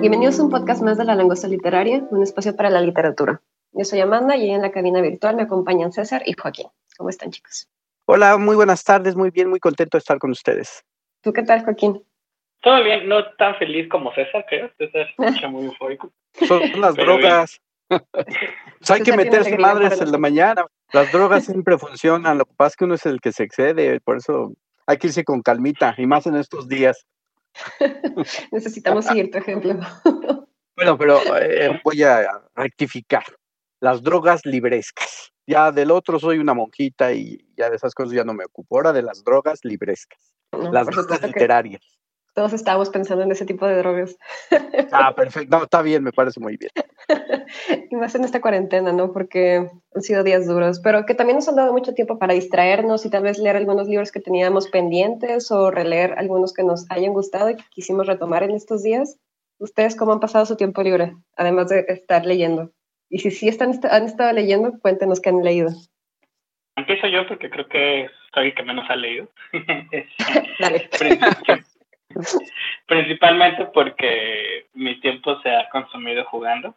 Bienvenidos a un podcast más de La Langosta Literaria, un espacio para la literatura. Yo soy Amanda y en la cabina virtual me acompañan César y Joaquín. ¿Cómo están, chicos? Hola, muy buenas tardes, muy bien, muy contento de estar con ustedes. ¿Tú qué tal, Joaquín? Todo bien, no tan feliz como César, creo. César escucha muy eufórico. Son las drogas. Pues hay que meterse madres en la mañana. Las drogas siempre funcionan. Lo que pasa es que uno es el que se excede. Por eso hay que irse con calmita, y más en estos días. Necesitamos seguir tu ejemplo. bueno, pero eh, voy a rectificar. Las drogas librescas. Ya del otro soy una monjita y ya de esas cosas ya no me ocupo. Ahora de las drogas librescas. las drogas literarias. Todos estábamos pensando en ese tipo de drogas. Ah, perfecto. No, está bien, me parece muy bien. y más en esta cuarentena, ¿no? Porque han sido días duros, pero que también nos han dado mucho tiempo para distraernos y tal vez leer algunos libros que teníamos pendientes o releer algunos que nos hayan gustado y que quisimos retomar en estos días. ¿Ustedes cómo han pasado su tiempo libre, además de estar leyendo? Y si sí están, han estado leyendo, cuéntenos qué han leído. Empiezo yo porque creo que soy el que menos ha leído. Dale. Principalmente porque mi tiempo se ha consumido jugando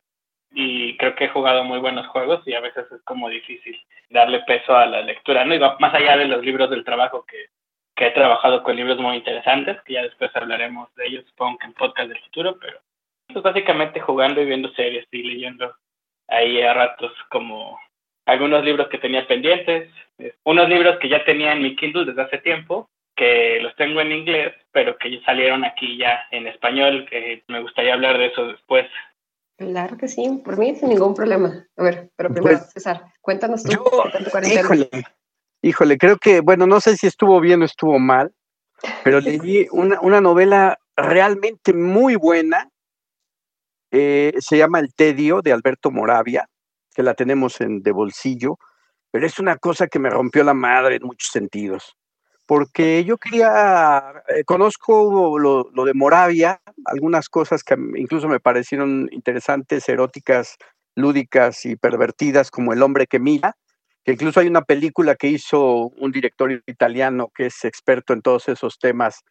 y creo que he jugado muy buenos juegos y a veces es como difícil darle peso a la lectura, ¿no? Más allá de los libros del trabajo que, que he trabajado con libros muy interesantes, que ya después hablaremos de ellos, supongo que en podcast del futuro, pero pues básicamente jugando y viendo series y leyendo ahí a ratos como algunos libros que tenía pendientes, unos libros que ya tenía en mi Kindle desde hace tiempo que los tengo en inglés, pero que salieron aquí ya en español, que me gustaría hablar de eso después. Claro que sí, por mí sin ningún problema. A ver, pero primero, pues, César, cuéntanos tú. híjole, híjole, creo que, bueno, no sé si estuvo bien o estuvo mal, pero leí una, una novela realmente muy buena. Eh, se llama El Tedio de Alberto Moravia, que la tenemos en de bolsillo, pero es una cosa que me rompió la madre en muchos sentidos porque yo quería, eh, conozco lo, de Moravia, algunas cosas que incluso me parecieron interesantes, eróticas, lúdicas y pervertidas, como El hombre que mira, que incluso hay una película que hizo un director italiano que es experto en todos esos temas,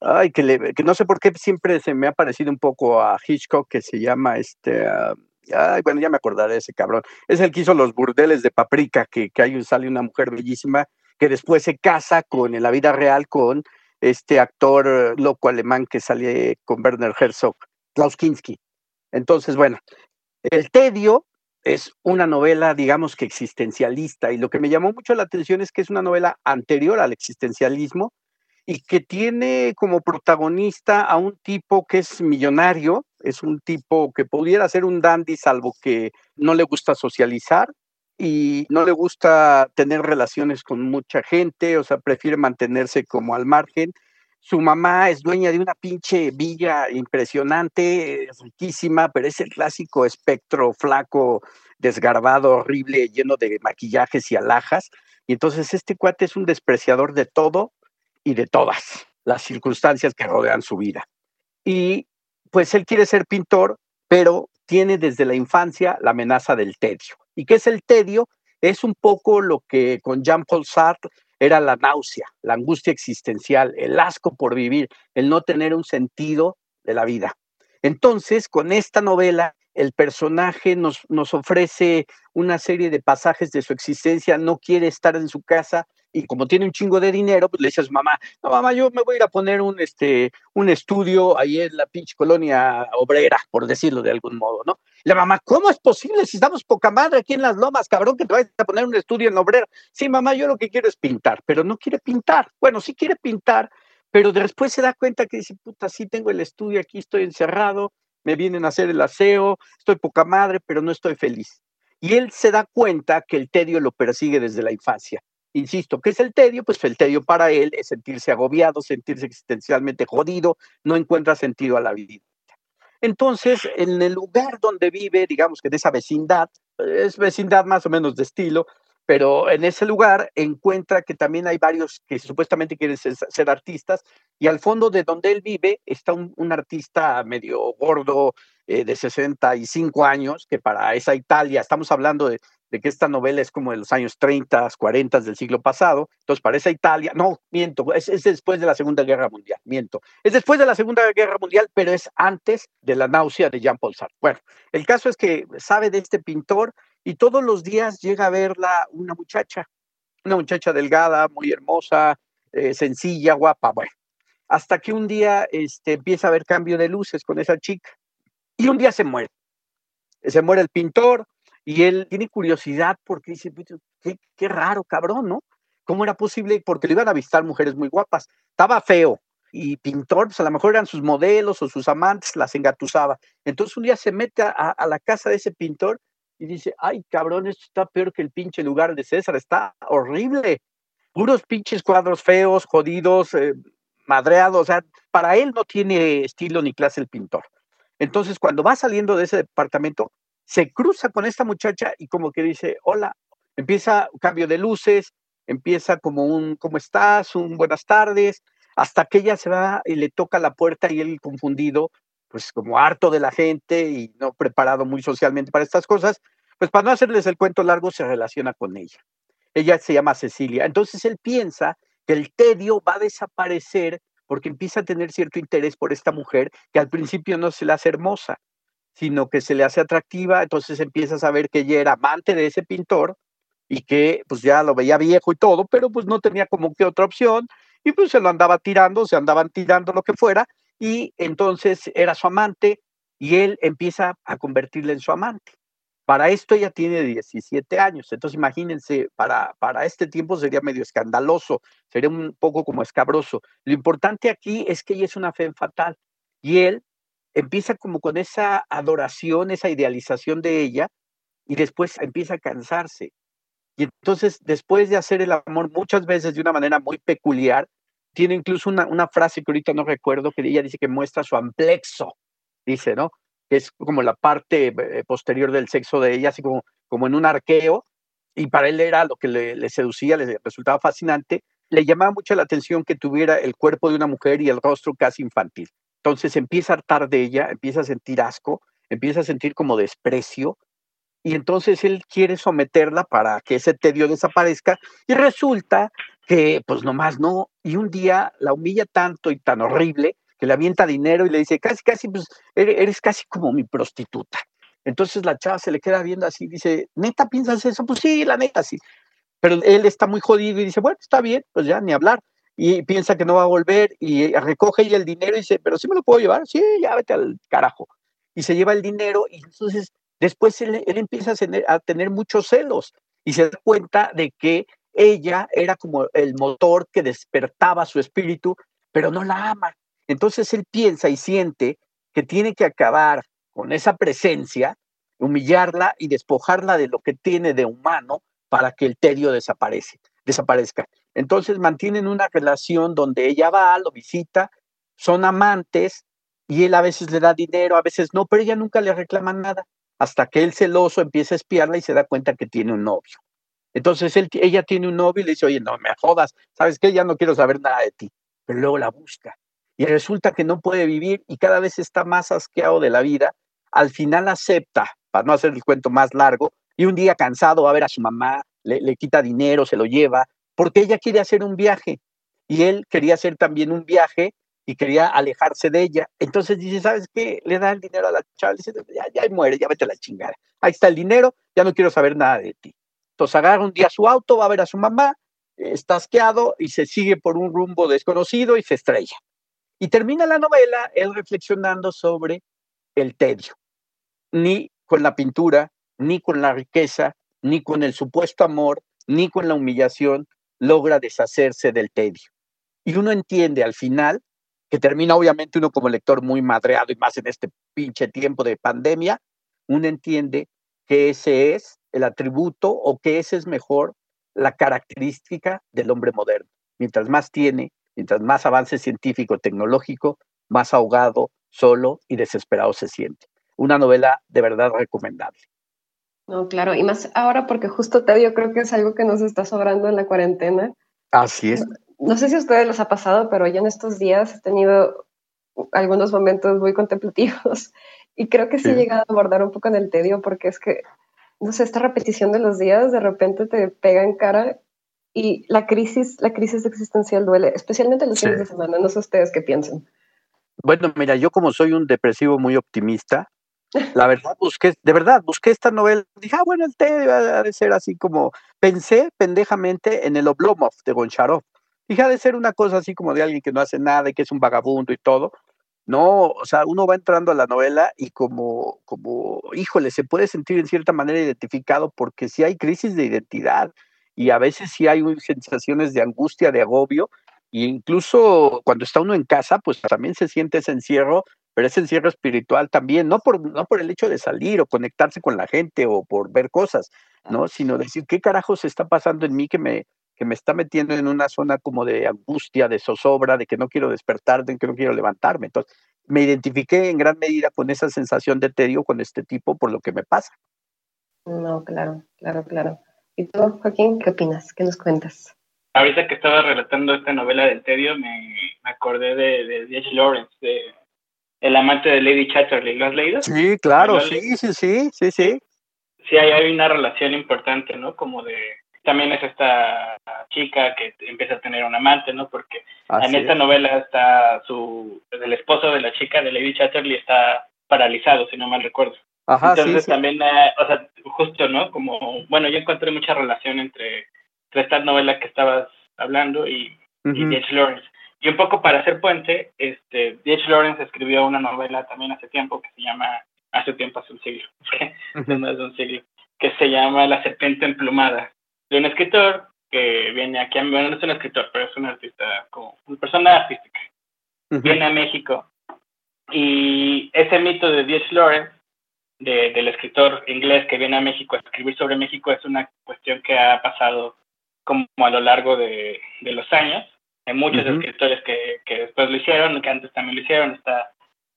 ay, que, que no sé por qué siempre se me ha parecido un poco a Hitchcock, que se llama este... Ah, ay, bueno, ya me acordaré de ese cabrón. Es el que hizo los burdeles de paprika, que, que hay, sale una mujer bellísima que después se casa con, en la vida real con este actor loco alemán que sale con Werner Herzog, Klaus Kinski. Entonces, bueno, El Tedio es una novela, digamos que existencialista, y lo que me llamó mucho la atención es que es una novela anterior al existencialismo y que tiene como protagonista a un tipo que es millonario, es un tipo que pudiera ser un dandy, salvo que no le gusta socializar, y no le gusta tener relaciones con mucha gente, o sea, prefiere mantenerse como al margen. Su mamá es dueña de una pinche villa impresionante, riquísima, pero es el clásico espectro flaco, desgarbado, horrible, lleno de maquillajes y alhajas. Y entonces este cuate es un despreciador de todo y de todas las circunstancias que rodean su vida. Y pues él quiere ser pintor, pero tiene desde la infancia la amenaza del tedio. ¿Y qué es el tedio? Es un poco lo que con Jean-Paul Sartre era la náusea, la angustia existencial, el asco por vivir, el no tener un sentido de la vida. Entonces, con esta novela, el personaje nos, nos ofrece una serie de pasajes de su existencia, no quiere estar en su casa, y como tiene un chingo de dinero, pues le dice a su mamá, no mamá, yo me voy a ir a poner un, este, un estudio ahí en la pinche colonia obrera, por decirlo de algún modo, ¿no? La mamá, ¿cómo es posible si estamos poca madre aquí en las lomas, cabrón, que te vayas a poner un estudio en obrera? Sí, mamá, yo lo que quiero es pintar, pero no quiere pintar. Bueno, sí quiere pintar, pero después se da cuenta que dice, puta, sí tengo el estudio aquí, estoy encerrado, me vienen a hacer el aseo, estoy poca madre, pero no estoy feliz. Y él se da cuenta que el tedio lo persigue desde la infancia Insisto, ¿qué es el tedio? Pues el tedio para él es sentirse agobiado, sentirse existencialmente jodido, no encuentra sentido a la vida. Entonces, en el lugar donde vive, digamos que en esa vecindad, es vecindad más o menos de estilo, pero en ese lugar encuentra que también hay varios que supuestamente quieren ser, artistas y al fondo de donde él vive está un, artista medio gordo eh, de 65 años, que para esa Italia, estamos hablando de, que esta novela es como de los años 30, 40 del siglo pasado, entonces para esa Italia, no, miento, es, es después de la Segunda Guerra Mundial, miento, es después de la Segunda Guerra Mundial, pero es antes de la náusea de Jean-Paul Sartre. Bueno, el caso es que sabe de este pintor, y todos los días llega a verla una muchacha, una muchacha delgada, muy hermosa, eh, sencilla, guapa, bueno, hasta que un día este, empieza a haber cambio de luces con esa chica y un día se muere. Se muere el pintor y él tiene curiosidad porque dice, qué, qué raro, cabrón, ¿no? ¿Cómo era posible? Porque le iban a visitar mujeres muy guapas. Estaba feo, y pintor, pues a lo mejor eran sus modelos o sus amantes, las engatusaba. Entonces un día se mete a, a, la casa de ese pintor y dice, ay cabrón, esto está peor que el pinche lugar de César, está horrible. Puros pinches cuadros feos, jodidos, eh, madreados, o sea, para él no tiene estilo ni clase el pintor. Entonces, cuando va saliendo de ese departamento, se cruza con esta muchacha y como que dice, hola, empieza un cambio de luces, empieza como un, ¿cómo estás? Un buenas tardes, hasta que ella se va y le toca la puerta y él confundido, pues como harto de la gente y no preparado muy socialmente para estas cosas, pues para no hacerles el cuento largo, se relaciona con ella. Ella se llama Cecilia. Entonces él piensa que el tedio va a desaparecer porque empieza a tener cierto interés por esta mujer que al principio no se le hace hermosa, sino que se le hace atractiva, entonces empieza a saber que ella era amante de ese pintor y que pues ya lo veía viejo y todo, pero pues no tenía como que otra opción y pues se lo andaba tirando, se andaban tirando lo que fuera y entonces era su amante y él empieza a convertirla en su amante. Para esto ella tiene 17 años, entonces imagínense, para, para este tiempo sería medio escandaloso, sería un poco como escabroso. Lo importante aquí es que ella es una fe fatal y él empieza como con esa adoración, esa idealización de ella y después empieza a cansarse. Y entonces, después de hacer el amor muchas veces de una manera muy peculiar, tiene incluso una, una frase que ahorita no recuerdo, que ella dice que muestra su amplexo, dice, ¿no? Que es como la parte eh, posterior del sexo de ella, así como, como en un arqueo, y para él era lo que le, le seducía, le resultaba fascinante, le llamaba mucho la atención que tuviera el cuerpo de una mujer y el rostro casi infantil. Entonces empieza a hartar de ella, empieza a sentir asco, empieza a sentir como desprecio, y entonces él quiere someterla para que ese tedio desaparezca, y resulta que pues nomás no, y un día la humilla tanto y tan horrible que le avienta dinero y le dice, casi, casi, pues eres, casi como mi prostituta. Entonces la chava se le queda viendo así, dice, ¿neta piensas eso? Pues sí, la neta sí. Pero él está muy jodido y dice, bueno, está bien, pues ya, ni hablar. Y piensa que no va a volver y recoge el dinero y dice, pero sí me lo puedo llevar, sí, ya al carajo. Y se lleva el dinero y entonces después él, él empieza a tener muchos celos y se da cuenta de que ella era como el motor que despertaba su espíritu, pero no la ama. Entonces él piensa y siente que tiene que acabar con esa presencia, humillarla y despojarla de lo que tiene de humano para que el tedio desaparece, desaparezca. Entonces mantienen una relación donde ella va, lo visita, son amantes y él a veces le da dinero, a veces no, pero ella nunca le reclama nada, hasta que él celoso empieza a espiarla y se da cuenta que tiene un novio. Entonces ella tiene un novio y le dice, oye, no me jodas, ¿sabes qué? Ya no quiero saber nada de ti. Pero luego la busca. Y resulta que no puede vivir y cada vez está más asqueado de la vida. Al final acepta, para no hacer el cuento más largo, y un día cansado va a ver a su mamá, le, quita dinero, se lo lleva, porque ella quiere hacer un viaje. Y él quería hacer también un viaje y quería alejarse de ella. Entonces dice, ¿sabes qué? Le da el dinero a la chava, dice, ya, ya muere, ya vete a la chingada. Ahí está el dinero, ya no quiero saber nada de ti. Entonces agarra un día su auto, va a ver a su mamá, está asqueado y se sigue por un rumbo desconocido y se estrella. Y termina la novela él reflexionando sobre el tedio. Ni con la pintura, ni con la riqueza, ni con el supuesto amor, ni con la humillación logra deshacerse del tedio. Y uno entiende al final, que termina obviamente uno como lector muy madreado y más en este pinche tiempo de pandemia, uno entiende que ese es el atributo o que ese es mejor la característica del hombre moderno. Mientras más tiene, mientras más avance científico, tecnológico, más ahogado, solo y desesperado se siente. Una novela de verdad recomendable. No, claro, y más ahora porque justo Tedio creo que es algo que nos está sobrando en la cuarentena. Así es. No, sé si a ustedes les ha pasado, pero yo en estos días he tenido algunos momentos muy contemplativos y creo que sí, he llegado a abordar un poco en el tedio porque es que, no sé, esta repetición de los días de repente te pega en cara y la crisis, la crisis existencial duele, especialmente los fines de semana. No sé ustedes qué piensan. Bueno, mira, yo como soy un depresivo muy optimista, la verdad busqué, de verdad, busqué esta novela, dije, ah, bueno, el té ha de ser así como, pensé pendejamente en el Oblomov de Goncharov. Dije, ha de ser una cosa así como de alguien que no hace nada y que es un vagabundo y todo. No, o sea, uno va entrando a la novela y como, como, híjole, se puede sentir en cierta manera identificado porque si hay crisis de identidad y a veces sí hay sensaciones de angustia, de agobio, y incluso cuando está uno en casa, pues también se siente ese encierro, pero ese encierro espiritual también, no por, no por el hecho de salir o conectarse con la gente o por ver cosas, ¿no? Sino decir, ¿qué se está pasando en mí que me, que me está metiendo en una zona como de angustia, de zozobra, de que no quiero despertar, de que no quiero levantarme? Entonces, me identifiqué en gran medida con esa sensación de tedio con este tipo por lo que me pasa. No, claro, claro, claro. ¿Y tú, Joaquín, qué opinas? ¿Qué nos cuentas? ahorita que estaba relatando esta novela del tedio, me, acordé de, de D.H. Lawrence, de El amante de Lady Chatterley. ¿Lo has leído? Sí, claro, sí, sí, sí, sí, sí. Sí, hay, hay una relación importante, ¿no? Como de... También es esta chica que empieza a tener un amante, ¿no? Porque en esta novela está su... El esposo de la chica, de Lady Chatterley, está paralizado, si no mal recuerdo. Ajá, Entonces también, eh, o sea, justo, ¿no? Como, bueno, yo encontré mucha relación entre esta novela que estabas hablando y, D.H. Lawrence. Y un poco para hacer puente, este, D.H. Lawrence escribió una novela también hace tiempo que se llama, hace tiempo, hace un siglo, más de un siglo, que se llama La serpiente emplumada, de un escritor que viene aquí, a, bueno, no es un escritor, pero es un artista, como una persona artística, viene a México y ese mito de D.H. Lawrence del escritor inglés que viene a México a escribir sobre México es una cuestión que ha pasado como a lo largo de, los años. Hay muchos escritores que, que, después lo hicieron, que antes también lo hicieron. Está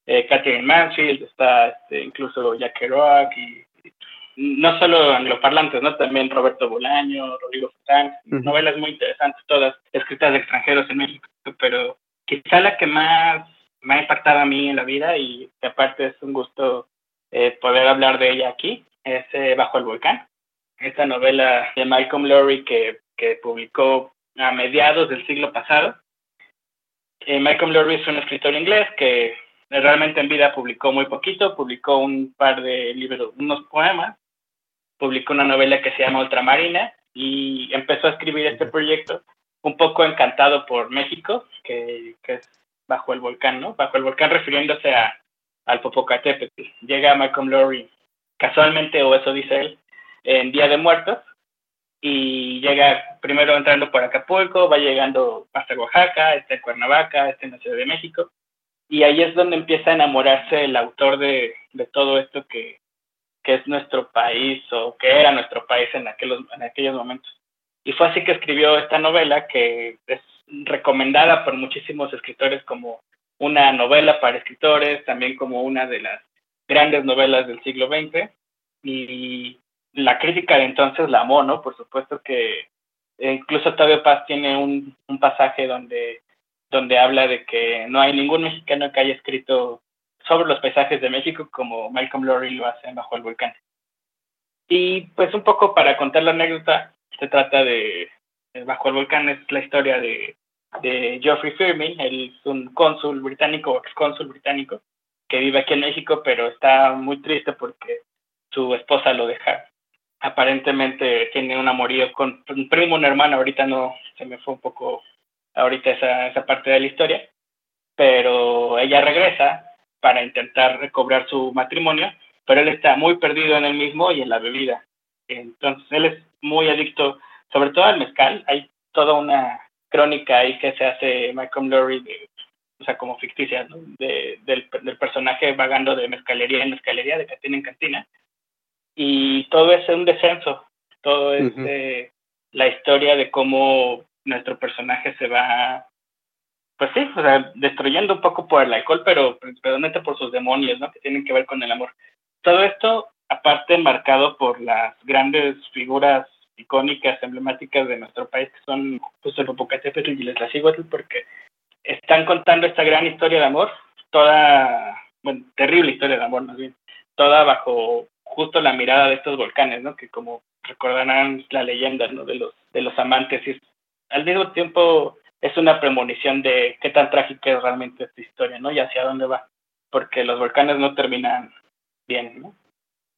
eh, Catherine Mansfield, está este, incluso Jack Kerouac y, no solo angloparlantes, ¿no? También Roberto Bolaño, Rodrigo Fontán, novelas muy interesantes, todas escritas de extranjeros en México, pero quizá la que más me ha impactado a mí en la vida y que aparte es un gusto eh, poder hablar de ella aquí, es eh, Bajo el Volcán. Esta novela de Malcolm Lowry que que publicó a mediados del siglo pasado. Eh, Malcolm Lowry es un escritor inglés que realmente en vida publicó muy poquito, publicó un par de libros, unos poemas, publicó una novela que se llama Ultramarina y empezó a escribir este proyecto un poco encantado por México, que, que es bajo el volcán, ¿no? Bajo el volcán refiriéndose a, al Popocatépetl. Llega Malcolm Lowry casualmente, o eso dice él, en Día de Muertos, y llega primero entrando por Acapulco, va llegando hasta Oaxaca, está en Cuernavaca, está en la Ciudad de México, y ahí es donde empieza a enamorarse el autor de, de todo esto que, que, es nuestro país o que era nuestro país en en aquellos momentos. Y fue así que escribió esta novela que es recomendada por muchísimos escritores como una novela para escritores, también como una de las grandes novelas del siglo XX. Y la crítica de entonces la amó, ¿no? Por supuesto que incluso Octavio Paz tiene un, un, pasaje donde, donde habla de que no hay ningún mexicano que haya escrito sobre los paisajes de México como Malcolm Lowry lo hace Bajo el Volcán. Y pues un poco para contar la anécdota, se trata de Bajo el Volcán, es la historia de, Geoffrey Firmin, él es un cónsul británico o excónsul británico que vive aquí en México, pero está muy triste porque su esposa lo deja aparentemente tiene un amorío con un primo, un hermano, ahorita no, se me fue un poco ahorita esa, esa parte de la historia, pero ella regresa para intentar recobrar su matrimonio, pero él está muy perdido en él mismo y en la bebida. Entonces él es muy adicto, sobre todo al mezcal. Hay toda una crónica ahí que se hace Malcolm Lowry, o sea, como ficticia, de, del, del, personaje vagando de mezcalería en mezcalería, de cantina en cantina, y todo es un descenso, todo es eh, la historia de cómo nuestro personaje se va pues sí, o sea, destruyendo un poco por el alcohol, pero principalmente por sus demonios, ¿no? Que tienen que ver con el amor. Todo esto, aparte, marcado por las grandes figuras icónicas, emblemáticas de nuestro país, que son justo el Popocatépetl y el Tlacíhuatl, porque están contando esta gran historia de amor, toda, bueno, terrible historia de amor más bien, toda bajo justo la mirada de estos volcanes, ¿no? Que como recordarán la leyenda, ¿no? De los, de los amantes y al mismo tiempo es una premonición de qué tan trágica es realmente esta historia, ¿no? Y hacia dónde va, porque los volcanes no terminan bien, ¿no?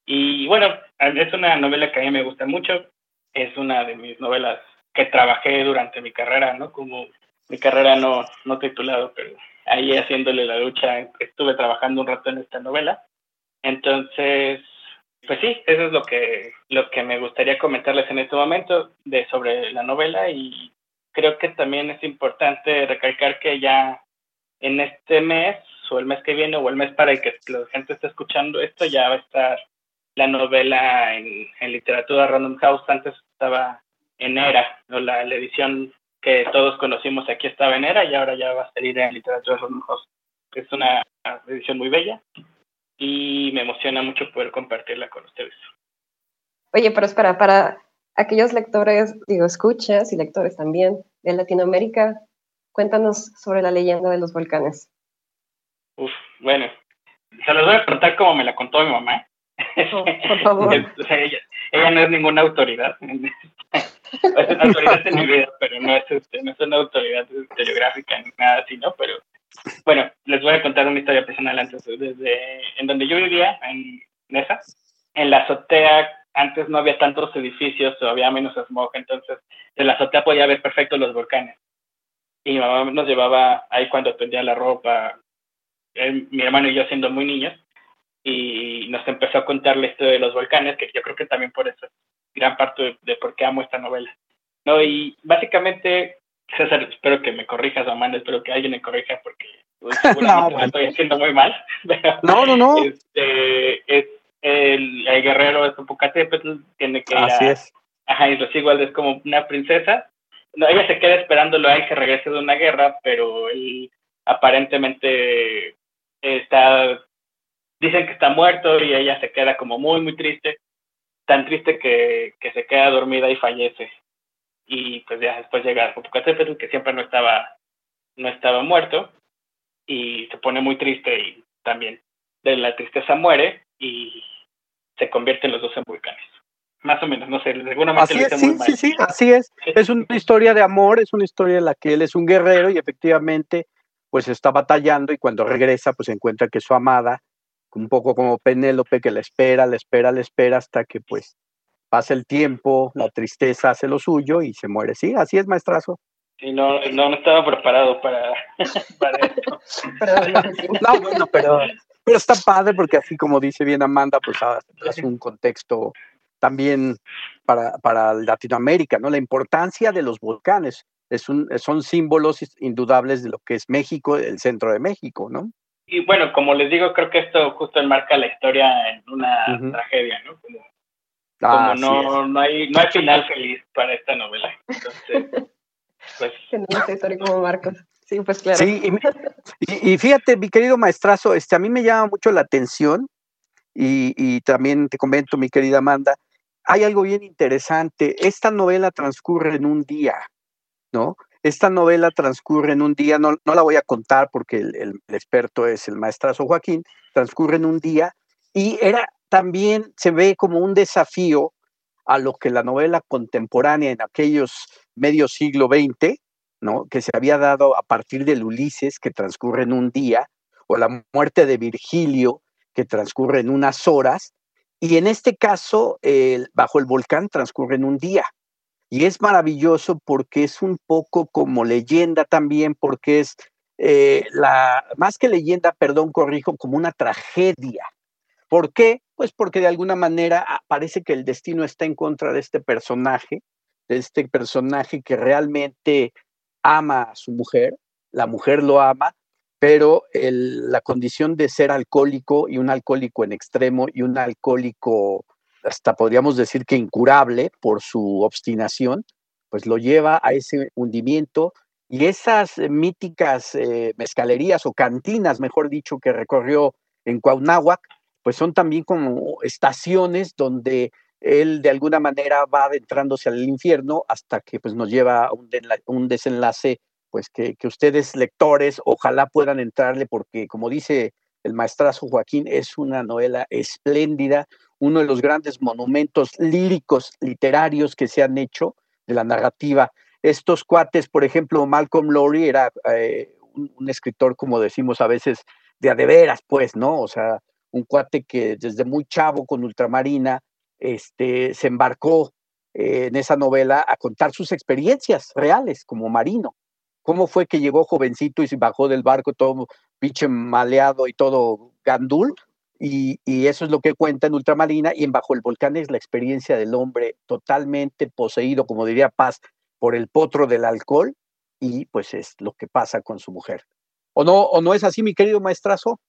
Y bueno, es una novela que a mí me gusta mucho, es una de mis novelas que trabajé durante mi carrera, ¿no? Como mi carrera no, no titulado, pero ahí haciéndole la lucha estuve trabajando un rato en esta novela. Entonces, pues sí, eso es lo que, lo que me gustaría comentarles en este momento de, sobre la novela y creo que también es importante recalcar que ya en este mes o el mes que viene o el mes para el que la gente esté escuchando esto ya va a estar la novela en, literatura Random House. Antes estaba en ERA, o la, edición que todos conocimos aquí estaba en ERA y ahora ya va a salir en literatura Random House. Es una edición muy bella y me emociona mucho poder compartirla con ustedes. Oye, pero espera, para aquellos lectores, digo, escuchas y lectores también de Latinoamérica, cuéntanos sobre la leyenda de los volcanes. Uf, bueno, se los voy a contar como me la contó mi mamá. Oh, por favor. ella, no es ninguna autoridad. es una autoridad en mi vida, pero no es, este, no es una autoridad historiográfica ni nada así, ¿no? Pero bueno, les voy a contar una historia personal antes. Desde en donde yo vivía, en Nesa, en la azotea, antes no había tantos edificios, había menos smog, entonces de la azotea podía ver perfecto los volcanes. Y mi mamá nos llevaba ahí cuando tendía la ropa, mi hermano y yo siendo muy niños, y nos empezó a contar la historia de los volcanes, que yo creo que también por eso es gran parte de, por qué amo esta novela. ¿no? Y básicamente César, espero que me corrijas, Amanda, espero que alguien me corrija porque no, estoy haciendo muy mal. no, no, no. Este, es el, guerrero de Popocatépetl, tiene que Así es. Ajá, y igual es como una princesa. No, ella se queda esperándolo a él que regrese de una guerra, pero él aparentemente está, dicen que está muerto y ella se queda como muy, muy triste, tan triste que, que se queda dormida y fallece y pues ya después llega Popocatépetl, que siempre no estaba, no estaba muerto, y se pone muy triste y también de la tristeza muere y se convierte en los dos en volcanes. Más o menos, no sé, de alguna manera. Así es, sí, sí, sí, así es. Es una historia de amor, es una historia en la que él es un guerrero y efectivamente pues está batallando y cuando regresa pues encuentra que su amada, un poco como Penélope, que la espera, la espera, la espera hasta que pues pasa el tiempo, la tristeza hace lo suyo y se muere. Sí, así es, maestrazo. Sí, no, no, estaba preparado para, para esto. no, bueno, pero, pero está padre porque así como dice bien Amanda, pues ah, es un contexto también para, para Latinoamérica, ¿no? La importancia de los volcanes es un, son símbolos indudables de lo que es México, el centro de México, ¿no? Y bueno, como les digo, creo que esto justo enmarca la historia en una tragedia, ¿no? Como como no, no, hay, no hay final feliz para esta novela. Entonces, pues. historia como Marcos. Sí, pues claro. Sí, y, fíjate, mi querido maestrazo, este, a mí me llama mucho la atención y, y también te comento, mi querida Amanda, hay algo bien interesante. Esta novela transcurre en un día, ¿no? Esta novela transcurre en un día, no, no la voy a contar porque el, el, experto es el maestrazo Joaquín, transcurre en un día y era también se ve como un desafío a lo que la novela contemporánea en aquellos medio siglo XX, ¿no? que se había dado a partir del Ulises, que transcurre en un día, o la muerte de Virgilio, que transcurre en unas horas, y en este caso, bajo el volcán transcurre en un día. Y es maravilloso porque es un poco como leyenda también, porque es eh, la, más que leyenda, perdón, corrijo, como una tragedia. ¿Por qué? Pues porque de alguna manera ah, parece que el destino está en contra de este personaje, de este personaje que realmente ama a su mujer, la mujer lo ama, pero la condición de ser alcohólico y un alcohólico en extremo y un alcohólico hasta podríamos decir que incurable por su obstinación, pues lo lleva a ese hundimiento Y esas míticas eh, o cantinas, mejor dicho, que recorrió en Cuauhnáhuac, pues son también como estaciones donde él de alguna manera va adentrándose al infierno hasta que pues nos lleva a un, desenlace pues que, que, ustedes lectores ojalá puedan entrarle porque como dice el maestrazo Joaquín es una novela espléndida, uno de los grandes monumentos líricos literarios que se han hecho de la narrativa. Estos cuates, por ejemplo, Malcolm Lowry era eh, un, un, escritor, como decimos a veces, de adeveras, pues, ¿no? O sea, un cuate que desde muy chavo con Ultramarina este, se embarcó eh, en esa novela a contar sus experiencias reales como marino. ¿Cómo fue que llegó jovencito y se bajó del barco todo pinche maleado y todo gandul? Y, y, eso es lo que cuenta en Ultramarina y en Bajo el Volcán es la experiencia del hombre totalmente poseído, como diría Paz, por el potro del alcohol y pues es lo que pasa con su mujer. ¿O no, o no es así, mi querido maestrazo?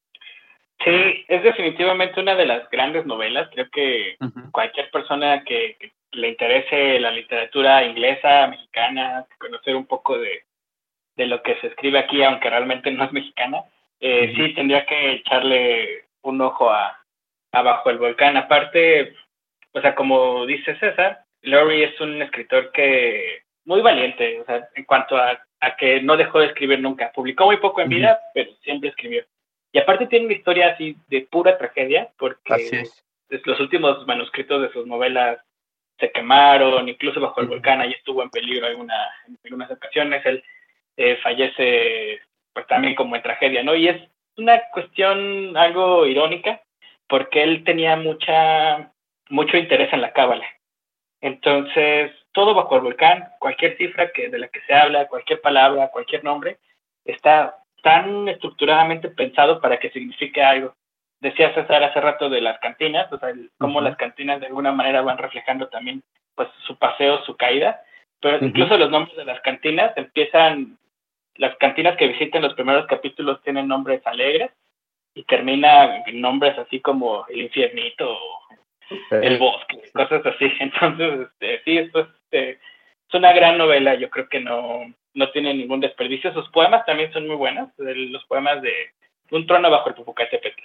Sí, es definitivamente una de las grandes novelas. Creo que uh -huh. cualquier persona que, que, le interese la literatura inglesa, mexicana, conocer un poco de, de, lo que se escribe aquí, aunque realmente no es mexicana, eh, uh -huh. sí tendría que echarle un ojo a, a Bajo el Volcán. Aparte, o sea, como dice César, Laurie es un escritor que muy valiente, o sea, en cuanto a, a que no dejó de escribir nunca. Publicó muy poco en vida, uh -huh. pero siempre escribió. Y aparte tiene una historia así de pura tragedia, porque es. los últimos manuscritos de sus novelas se quemaron, incluso bajo el uh -huh. volcán, ahí estuvo en peligro alguna, en algunas ocasiones. Él eh, fallece pues también como en tragedia, ¿no? Y es una cuestión algo irónica, porque él tenía mucha mucho interés en la cábala. Entonces, todo bajo el volcán, cualquier cifra que de la que se habla, cualquier palabra, cualquier nombre, está tan estructuradamente pensado para que signifique algo. Decía César hace rato de las cantinas, o sea, el, cómo uh -huh. las cantinas de alguna manera van reflejando también pues su paseo, su caída, pero uh -huh. incluso los nombres de las cantinas empiezan, las cantinas que visiten los primeros capítulos tienen nombres alegres y termina en nombres así como el infiernito o el bosque, cosas así. Entonces, este, sí, esto es, este, es una gran novela, yo creo que no, no tiene ningún desperdicio. Sus poemas también son muy buenos, los poemas de Un trono bajo el Popocatépetl.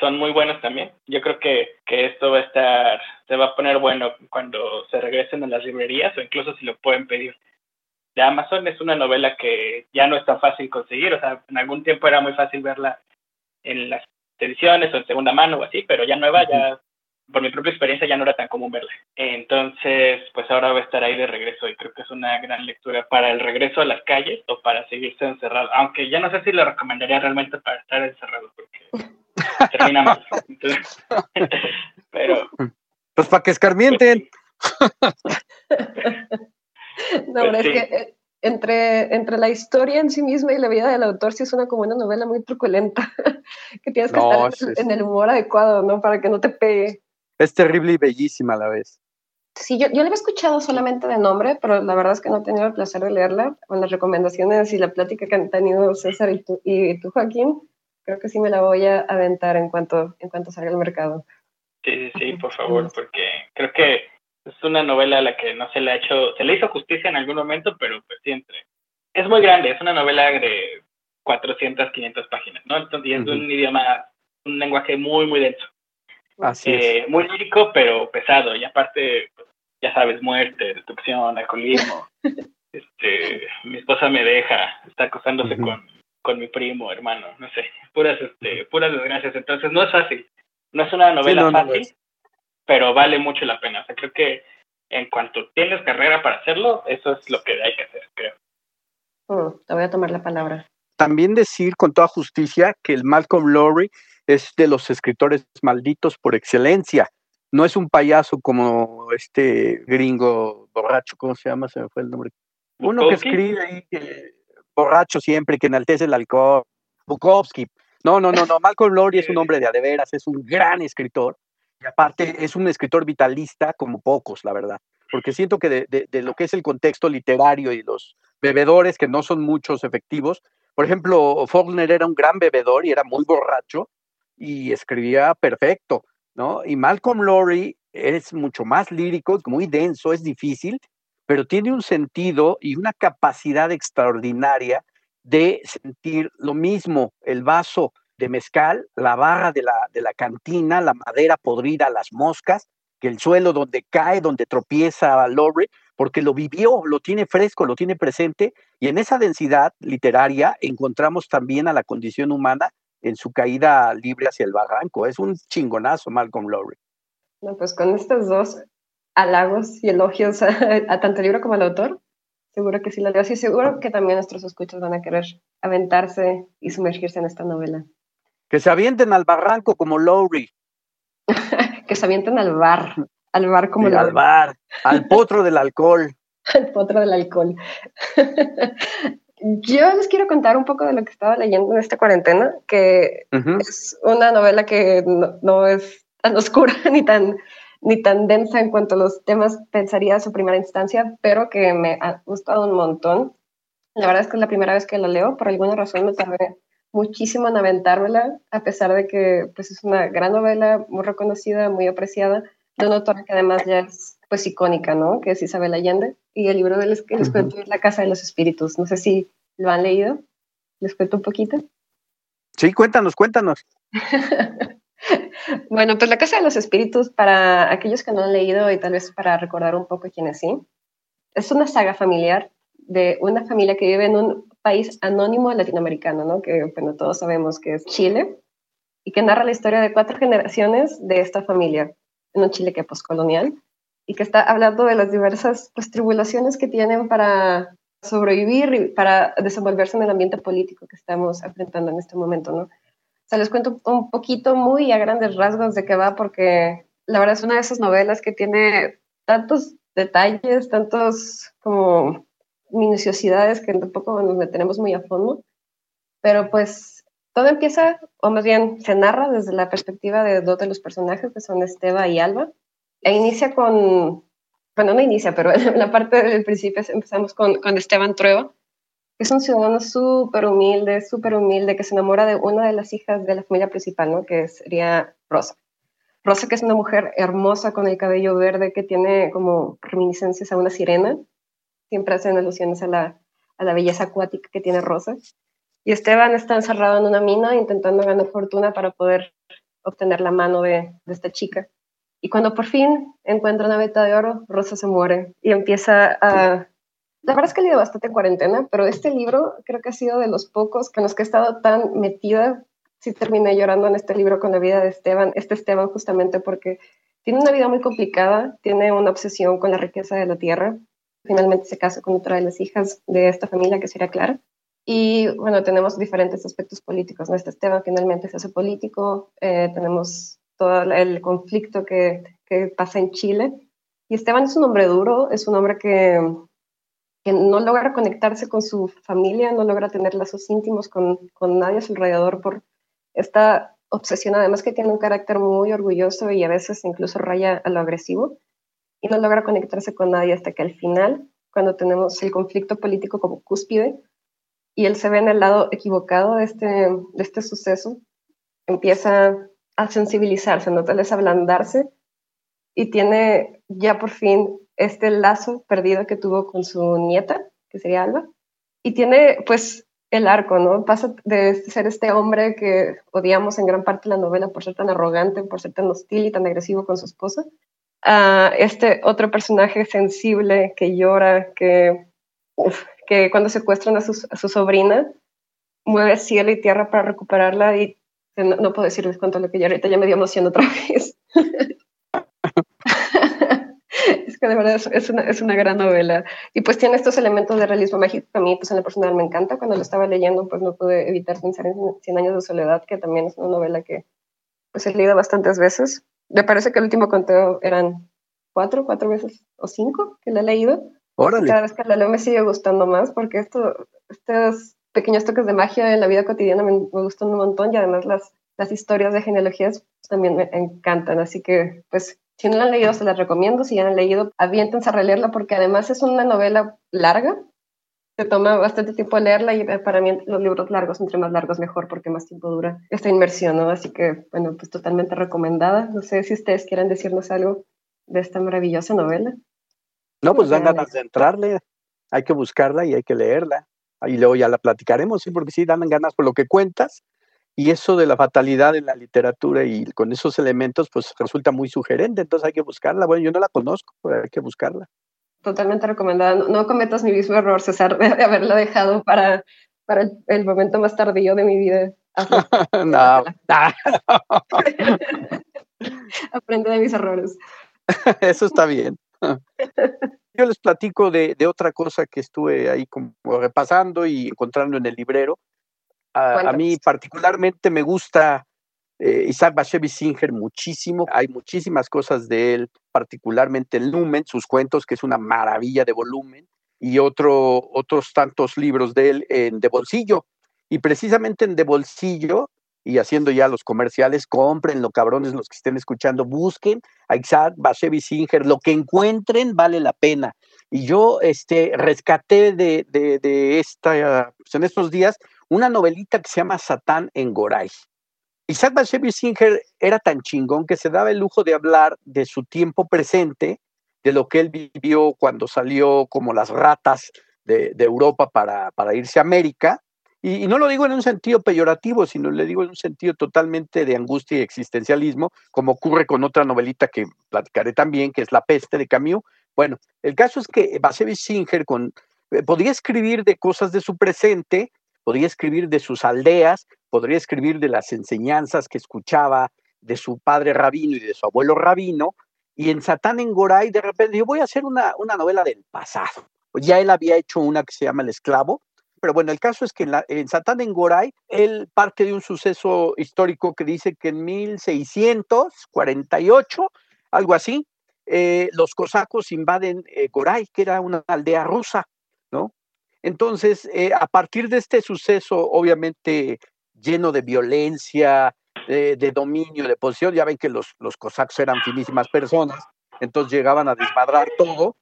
Son muy buenos también. Yo creo que, que esto va a estar, se va a poner bueno cuando se regresen a las librerías o incluso si lo pueden pedir de Amazon. Es una novela que ya no es tan fácil conseguir, o sea, en algún tiempo era muy fácil verla en las ediciones o en segunda mano o así, pero ya nueva, ya por mi propia experiencia ya no era tan común verla. Entonces, pues ahora va a estar ahí de regreso y creo que es una gran lectura para el regreso a las calles o para seguirse encerrado. Aunque ya no sé si le recomendaría realmente para estar encerrado porque termina mal. Entonces, pero... Pues para que escarmienten. no, pues, pero sí. es que eh, entre, entre la historia en sí misma y la vida del autor sí es una como una novela muy truculenta, que tienes que no, estar en, en el humor adecuado, ¿no? Para que no te pegue es terrible y bellísima a la vez. Sí, yo, yo la había escuchado solamente de nombre, pero la verdad es que no he tenido el placer de leerla. Con las recomendaciones y la plática que han tenido César y tú, y tú Joaquín, creo que sí me la voy a aventar en cuanto, en cuanto salga al mercado. Sí, sí, sí, por favor, porque creo que es una novela a la que no se le ha hecho, se le hizo justicia en algún momento, pero pues siempre. Es muy grande, es una novela de 400, 500 páginas, ¿no? Entonces, y es uh -huh. un idioma, un lenguaje muy, muy denso. Así eh, es. Muy lírico, pero pesado. Y aparte, ya sabes, muerte, destrucción, alcoholismo. este, mi esposa me deja, está acosándose uh -huh. con, con mi primo, hermano, no sé, puras, este, puras desgracias. Entonces, no es fácil. No es una novela sí, no, fácil, no pero vale mucho la pena. O sea, creo que en cuanto tienes carrera para hacerlo, eso es lo que hay que hacer, creo. Oh, te voy a tomar la palabra. También decir con toda justicia que el Malcolm Lowry es de los escritores malditos por excelencia. No es un payaso como este gringo borracho, ¿cómo se llama? Se me fue el nombre. Uno que escribe ahí, que, borracho siempre, que enaltece el alcohol. Bukowski. No, no, no, no. Malcolm Lowry es un hombre de adeveras, es un gran escritor. Y aparte es un escritor vitalista como pocos, la verdad. Porque siento que de, de, de lo que es el contexto literario y los bebedores, que no son muchos efectivos, por ejemplo, Faulkner era un gran bebedor y era muy borracho, y escribía perfecto, ¿no? Y Malcolm Lowry es mucho más lírico, muy denso, es difícil, pero tiene un sentido y una capacidad extraordinaria de sentir lo mismo, el vaso de mezcal, la barra de la, de la cantina, la madera podrida, las moscas, que el suelo donde cae, donde tropieza Lowry, porque lo vivió, lo tiene fresco, lo tiene presente, y en esa densidad literaria encontramos también a la condición humana en su caída libre hacia el barranco. Es un chingonazo Malcolm Lowry. No, pues con estos dos halagos y elogios a, tanto el libro como al autor, seguro que sí lo leo. Sí, seguro que también nuestros escuchos van a querer aventarse y sumergirse en esta novela. Que se avienten al barranco como Lowry. que se avienten al bar, al bar como el Al bar, al potro del alcohol. al potro del alcohol. Yo les quiero contar un poco de lo que estaba leyendo en esta cuarentena, que es una novela que no, es tan oscura ni tan, ni tan densa en cuanto a los temas pensaría a su primera instancia, pero que me ha gustado un montón. La verdad es que es la primera vez que la leo, por alguna razón me tardé muchísimo en aventármela, a pesar de que pues, es una gran novela, muy reconocida, muy apreciada, de una autora que además ya es pues icónica, ¿no? Que es Isabel Allende. Y el libro de les, que les cuento es La Casa de los Espíritus. No sé si lo han leído. ¿Les cuento un poquito? Sí, cuéntanos, cuéntanos. bueno, pues La Casa de los Espíritus, para aquellos que no han leído y tal vez para recordar un poco quién es sí, es una saga familiar de una familia que vive en un país anónimo latinoamericano, ¿no? Que bueno, todos sabemos que es Chile, y que narra la historia de cuatro generaciones de esta familia, en un Chile que es postcolonial, y que está hablando de las diversas pues, tribulaciones que tienen para sobrevivir y para desenvolverse en el ambiente político que estamos enfrentando en este momento, ¿no? O sea, les cuento un poquito muy a grandes rasgos de qué va, porque la verdad es una de esas novelas que tiene tantos detalles, tantos como minuciosidades que tampoco nos meteremos muy a fondo, pero pues todo empieza, o más bien se narra desde la perspectiva de dos de los personajes, que son Esteba y Alba, e inicia con, bueno, no inicia, pero la parte del principio empezamos con, con Esteban Trueba, que es un ciudadano súper humilde, súper humilde, que se enamora de una de las hijas de la familia principal, ¿no? que sería Rosa. Rosa, que es una mujer hermosa con el cabello verde, que tiene como reminiscencias a una sirena, siempre hacen alusiones a la, a la belleza acuática que tiene Rosa. Y Esteban está encerrado en una mina intentando ganar fortuna para poder obtener la mano de esta chica. Y cuando por fin encuentra una veta de oro, Rosa se muere y empieza a... La verdad es que he leído bastante en cuarentena, pero este libro creo que ha sido de los pocos con los que he estado tan metida. Sí terminé llorando en este libro con la vida de Esteban, este Esteban justamente porque tiene una vida muy complicada, tiene una obsesión con la riqueza de la tierra, finalmente se casa con otra de las hijas de esta familia, que sería Clara. Y bueno, tenemos diferentes aspectos políticos. ¿no? Este Esteban finalmente se hace político, eh, tenemos el conflicto que, pasa en Chile. Y Esteban es un hombre duro, es un hombre que, no logra conectarse con su familia, no logra tener lazos íntimos con, con nadie a su alrededor por esta obsesión, además que tiene un carácter muy orgulloso y a veces incluso raya a lo agresivo y no logra conectarse con nadie hasta que al final, cuando tenemos el conflicto político como cúspide, y él se ve en el lado equivocado de este, de este suceso, empieza a sensibilizarse, ¿no? tal vez ablandarse, y tiene ya por fin este lazo perdido que tuvo con su nieta, que sería Alba, y tiene pues el arco, ¿no? Pasa de ser este hombre que odiamos en gran parte la novela por ser tan arrogante, por ser tan hostil y tan agresivo con su esposa, a este otro personaje sensible que llora, que, que cuando secuestran a su, a su, sobrina, mueve cielo y tierra para recuperarla y no, puedo decirles cuánto lo que yo ahorita ya me dio emoción otra vez. es que de verdad es, una, es, una, gran novela. Y pues tiene estos elementos de realismo mágico que a mí, pues en lo personal me encanta. Cuando lo estaba leyendo, pues no pude evitar pensar en Cien años de soledad, que también es una novela que pues he leído bastantes veces. Me parece que el último conteo eran cuatro, cuatro veces o cinco que la he leído. Cada vez que la leo me sigue gustando más porque esto, estos pequeños toques de magia en la vida cotidiana me, gustan un montón y además las, las historias de genealogías también me encantan. Así que, pues, si no la han leído, se las recomiendo. Si ya la han leído, aviéntense a releerla porque además es una novela larga. Se toma bastante tiempo leerla y para mí los libros largos, entre más largos mejor porque más tiempo dura esta inmersión, ¿no? Así que, bueno, pues totalmente recomendada. No sé si ustedes quieran decirnos algo de esta maravillosa novela. No, pues dan ganas de entrarle, hay que buscarla y hay que leerla. Y luego ya la platicaremos, sí, porque sí dan ganas por lo que cuentas. Y eso de la fatalidad en la literatura y con esos elementos, pues resulta muy sugerente, entonces hay que buscarla. Bueno, yo no la conozco, pero hay que buscarla. Totalmente recomendada. No, cometas mi mismo error, César, de haberla dejado para, para el, momento más tardío de mi vida. no. Aprende de mis errores. Eso está bien. Yo les platico de, otra cosa que estuve ahí como repasando y encontrando en el librero. A, mí particularmente me gusta eh, Isaac Bashevis Singer muchísimo. Hay muchísimas cosas de él, particularmente el Lumen, sus cuentos, que es una maravilla de volumen, y otro, otros tantos libros de él en De Bolsillo. Y precisamente en De Bolsillo y haciendo ya los comerciales, compren, lo cabrones, los que estén escuchando, busquen a Isaac Bashevis Singer, lo que encuentren vale la pena. Y yo este, rescaté de, de, esta, pues, en estos días una novelita que se llama Satán en Goray. Isaac Bashevis Singer era tan chingón que se daba el lujo de hablar de su tiempo presente, de lo que él vivió cuando salió como las ratas de, de Europa para, para irse a América, y, no lo digo en un sentido peyorativo, sino le digo en un sentido totalmente de angustia y existencialismo, como ocurre con otra novelita que platicaré también, que es La peste de Camus. Bueno, el caso es que Basevich Singer con, eh, escribir de cosas de su presente, podría escribir de sus aldeas, podría escribir de las enseñanzas que escuchaba de su padre rabino y de su abuelo rabino, y en Satán en Goray de repente yo voy a hacer una, una novela del pasado. Ya él había hecho una que se llama El esclavo, pero bueno, el caso es que en, Satán en Goray, él parte de un suceso histórico que dice que en 1648, algo así, eh, los cosacos invaden eh, Goray, que era una aldea rusa, ¿no? Entonces, eh, a partir de este suceso, obviamente lleno de violencia, de, dominio, de posición, ya ven que los, los cosacos eran finísimas personas, entonces llegaban a desmadrar todo,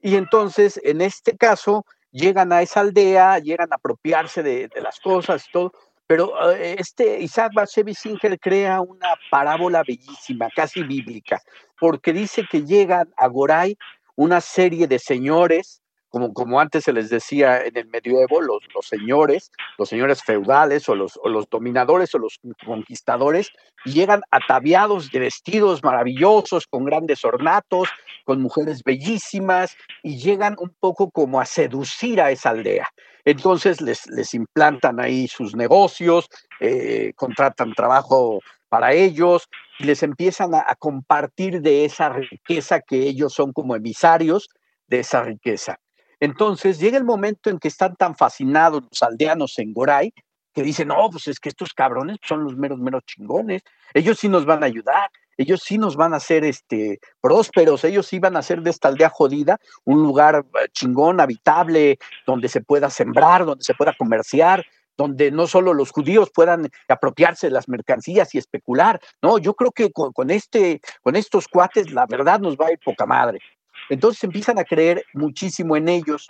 y entonces, en este caso, llegan a esa aldea, llegan a apropiarse de, las cosas y todo, pero eh, este Isaac Bashevis Singer crea una parábola bellísima, casi bíblica, porque dice que llegan a Goray una serie de señores como, antes se les decía en el medioevo, los, los señores, los señores feudales o los, los dominadores o los conquistadores, llegan ataviados de vestidos maravillosos, con grandes ornatos, con mujeres bellísimas, y llegan un poco como a seducir a esa aldea. Entonces les, les implantan ahí sus negocios, eh, contratan trabajo para ellos y les empiezan a, compartir de esa riqueza que ellos son como emisarios de esa riqueza. Entonces llega el momento en que están tan fascinados los aldeanos en Goray que dicen, no, pues es que estos cabrones son los meros, meros chingones, ellos sí nos van a ayudar, ellos sí nos van a hacer este, prósperos, ellos sí van a hacer de esta aldea jodida un lugar eh, chingón, habitable, donde se pueda sembrar, donde se pueda comerciar, donde no solo los judíos puedan apropiarse de las mercancías y especular. No, yo creo que con, con, este, con estos cuates la verdad nos va a ir poca madre. Entonces empiezan a creer muchísimo en ellos.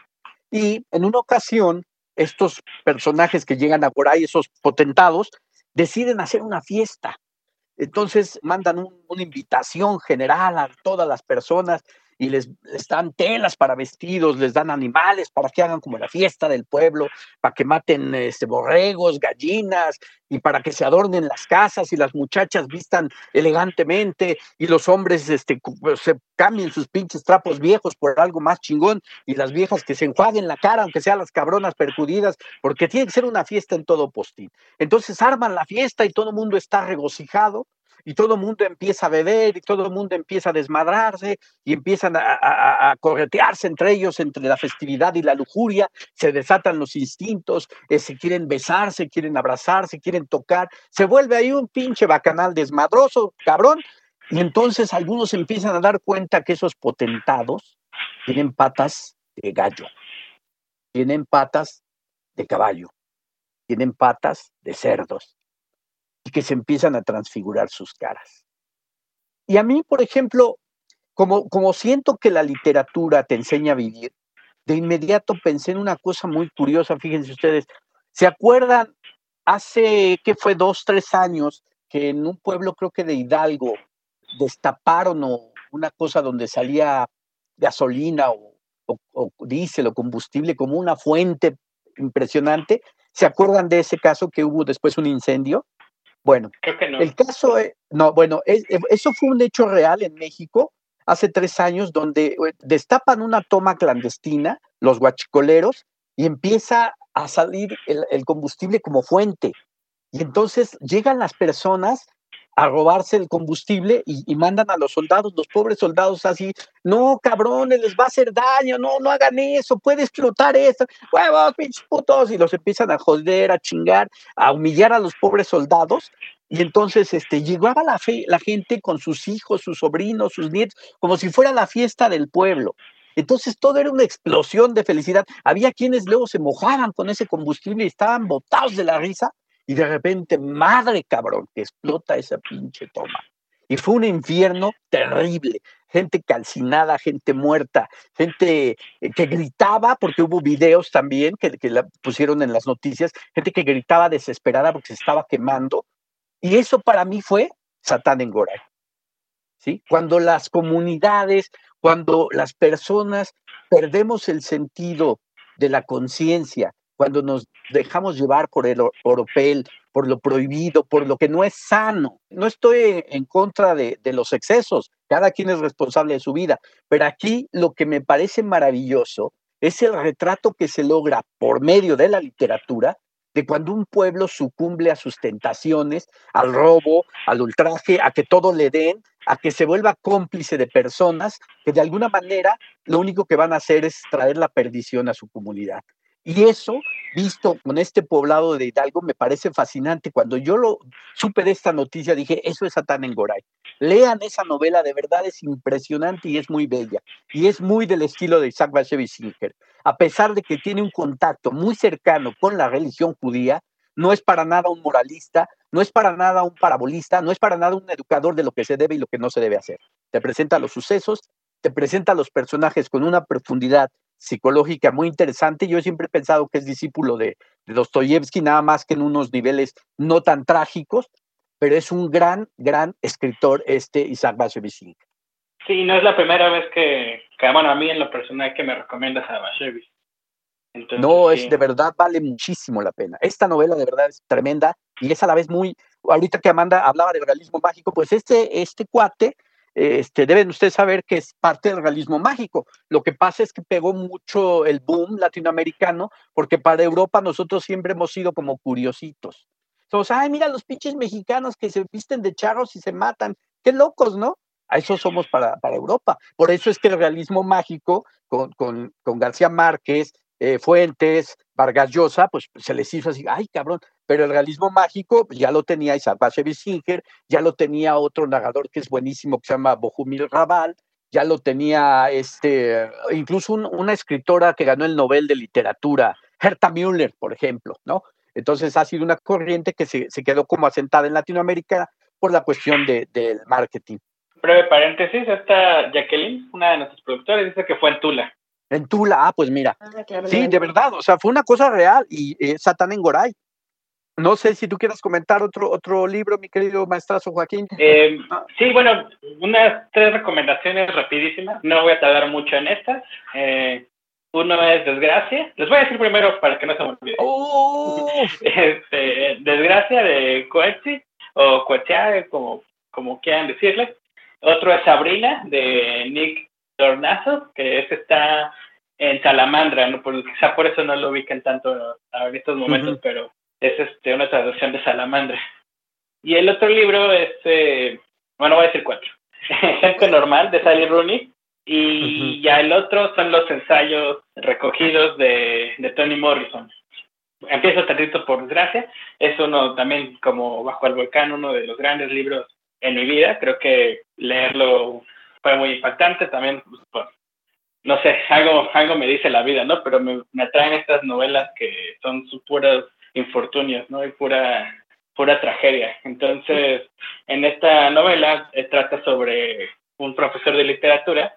Y en una ocasión, estos personajes que llegan a por ahí, esos potentados, deciden hacer una fiesta. Entonces mandan una invitación general a todas las personas y les, dan telas para vestidos, les dan animales para que hagan como la fiesta del pueblo, para que maten este, borregos, gallinas y para que se adornen las casas y las muchachas vistan elegantemente y los hombres este, pues, se cambien sus pinches trapos viejos por algo más chingón y las viejas que se enjuaguen la cara, aunque sean las cabronas percudidas, porque tiene que ser una fiesta en todo postín. Entonces arman la fiesta y todo el mundo está regocijado y todo el mundo empieza a beber y todo el mundo empieza a desmadrarse y empiezan a, corretearse entre ellos, entre la festividad y la lujuria, se desatan los instintos, eh, se quieren besar, se quieren abrazar, se quieren tocar, se vuelve ahí un pinche bacanal desmadroso, cabrón, y entonces algunos empiezan a dar cuenta que esos potentados tienen patas de gallo, tienen patas de caballo, tienen patas de cerdos, y que se empiezan a transfigurar sus caras. Y a mí, por ejemplo, como, como siento que la literatura te enseña a vivir, de inmediato pensé en una cosa muy curiosa, fíjense ustedes, ¿se acuerdan hace, ¿qué fue? Dos, tres años, que en un pueblo, creo que de Hidalgo, destaparon una cosa donde salía gasolina o o, o diésel o combustible como una fuente impresionante. ¿Se acuerdan de ese caso que hubo después un incendio? Bueno, Creo que no. el caso, eh, no, bueno, es- eh, eso fue un hecho real en México hace tres años, donde eh, destapan una toma clandestina, los guachicoleros, y empieza a salir el, el combustible como fuente. Y entonces llegan las personas a robarse el combustible y, mandan a los soldados, los pobres soldados así, no, cabrones, les va a hacer daño, no, no hagan eso, puede explotar esto, huevos, pinches putos, y los empiezan a joder, a chingar, a humillar a los pobres soldados. Y entonces este, llegaba la, fe, la gente con sus hijos, sus sobrinos, sus nietos, como si fuera la fiesta del pueblo. Entonces todo era una explosión de felicidad. Había quienes luego se mojaban con ese combustible y estaban botados de la risa y de repente, madre cabrón, que explota esa pinche toma. Y fue un infierno terrible. Gente calcinada, gente muerta, gente eh, que gritaba, porque hubo videos también que, la pusieron en las noticias, gente que gritaba desesperada porque se estaba quemando. Y eso para mí fue Satán en Goray. ¿Sí? Cuando las comunidades, cuando las personas perdemos el sentido de la conciencia, cuando nos dejamos llevar por el or- oropel, por lo prohibido, por lo que no es sano. No estoy en contra de, de los excesos, cada quien es responsable de su vida, pero aquí lo que me parece maravilloso es el retrato que se logra por medio de la literatura de cuando un pueblo sucumbe a sus tentaciones, al robo, al ultraje, a que todo le den, a que se vuelva cómplice de personas que de alguna manera lo único que van a hacer es traer la perdición a su comunidad. Y eso, visto con este poblado de Hidalgo, me parece fascinante. Cuando yo lo supe de esta noticia, dije, eso es Satán en Goray. Lean esa novela, de verdad es impresionante y es muy bella. Y es muy del estilo de Isaac Bashevis Singer. A pesar de que tiene un contacto muy cercano con la religión judía, no es para nada un moralista, no es para nada un parabolista, no es para nada un educador de lo que se debe y lo que no se debe hacer. Te presenta los sucesos, te presenta los personajes con una profundidad psicológica muy interesante. Yo siempre he pensado que es discípulo de, de Dostoyevsky, nada más que en unos niveles no tan trágicos, pero es un gran, gran escritor este Isaac Bashevis. Sí, no es la primera vez que, que, bueno, a mí en lo personal que me recomiendas a Bashevis. Entonces, no, sí. es de verdad, vale muchísimo la pena. Esta novela de verdad es tremenda y es a la vez muy, ahorita que Amanda hablaba de realismo mágico, pues este, este cuate, este, deben ustedes saber que es parte del realismo mágico. Lo que pasa es que pegó mucho el boom latinoamericano, porque para Europa nosotros siempre hemos sido como curiositos. Somos, ay, mira los pinches mexicanos que se visten de charros y se matan. Qué locos, ¿no? A eso somos para, para Europa. Por eso es que el realismo mágico con, con, con García Márquez, eh, Fuentes, Vargas Llosa, pues se les hizo así, ay cabrón, pero el realismo mágico pues, ya lo tenía Isaac Singer, ya lo tenía otro narrador que es buenísimo que se llama Bohumil Raval, ya lo tenía este, incluso un, una escritora que ganó el Nobel de Literatura, Herta Müller, por ejemplo, ¿no? Entonces ha sido una corriente que se, se quedó como asentada en Latinoamérica por la cuestión de, del marketing. Breve paréntesis, esta Jacqueline, una de nuestras productoras, dice que fue en Tula. En Tula, ah, pues mira. Ah, claro, sí, de verdad, o sea, fue una cosa real y eh, Satán en Goray. No sé si tú quieras comentar otro, otro libro, mi querido maestrazo Joaquín. Eh, sí, bueno, unas tres recomendaciones rapidísimas. No voy a tardar mucho en estas. Eh, uno es Desgracia. Les voy a decir primero para que no se me olvide. este, Desgracia de Coetzee o Coetzee, como, como quieran decirle. Otro es Sabrina de Nick Tornazo, que este está en Salamandra, ¿no? por, quizá por eso no lo ubican tanto en estos momentos, uh -huh. pero es este, una traducción de Salamandra. Y el otro libro es, eh, bueno, voy a decir cuatro. Gente normal de Sally Rooney. Y uh -huh. ya el otro son los ensayos recogidos de, de Toni Morrison. Empiezo tantito por desgracia. Es uno también como Bajo el Volcán, uno de los grandes libros en mi vida. Creo que leerlo fue muy impactante. También, pues, no sé, algo, algo me dice la vida, ¿no? Pero me, me atraen estas novelas que son puros infortunios, ¿no? Y pura, pura tragedia. Entonces, en esta novela eh, trata sobre un profesor de literatura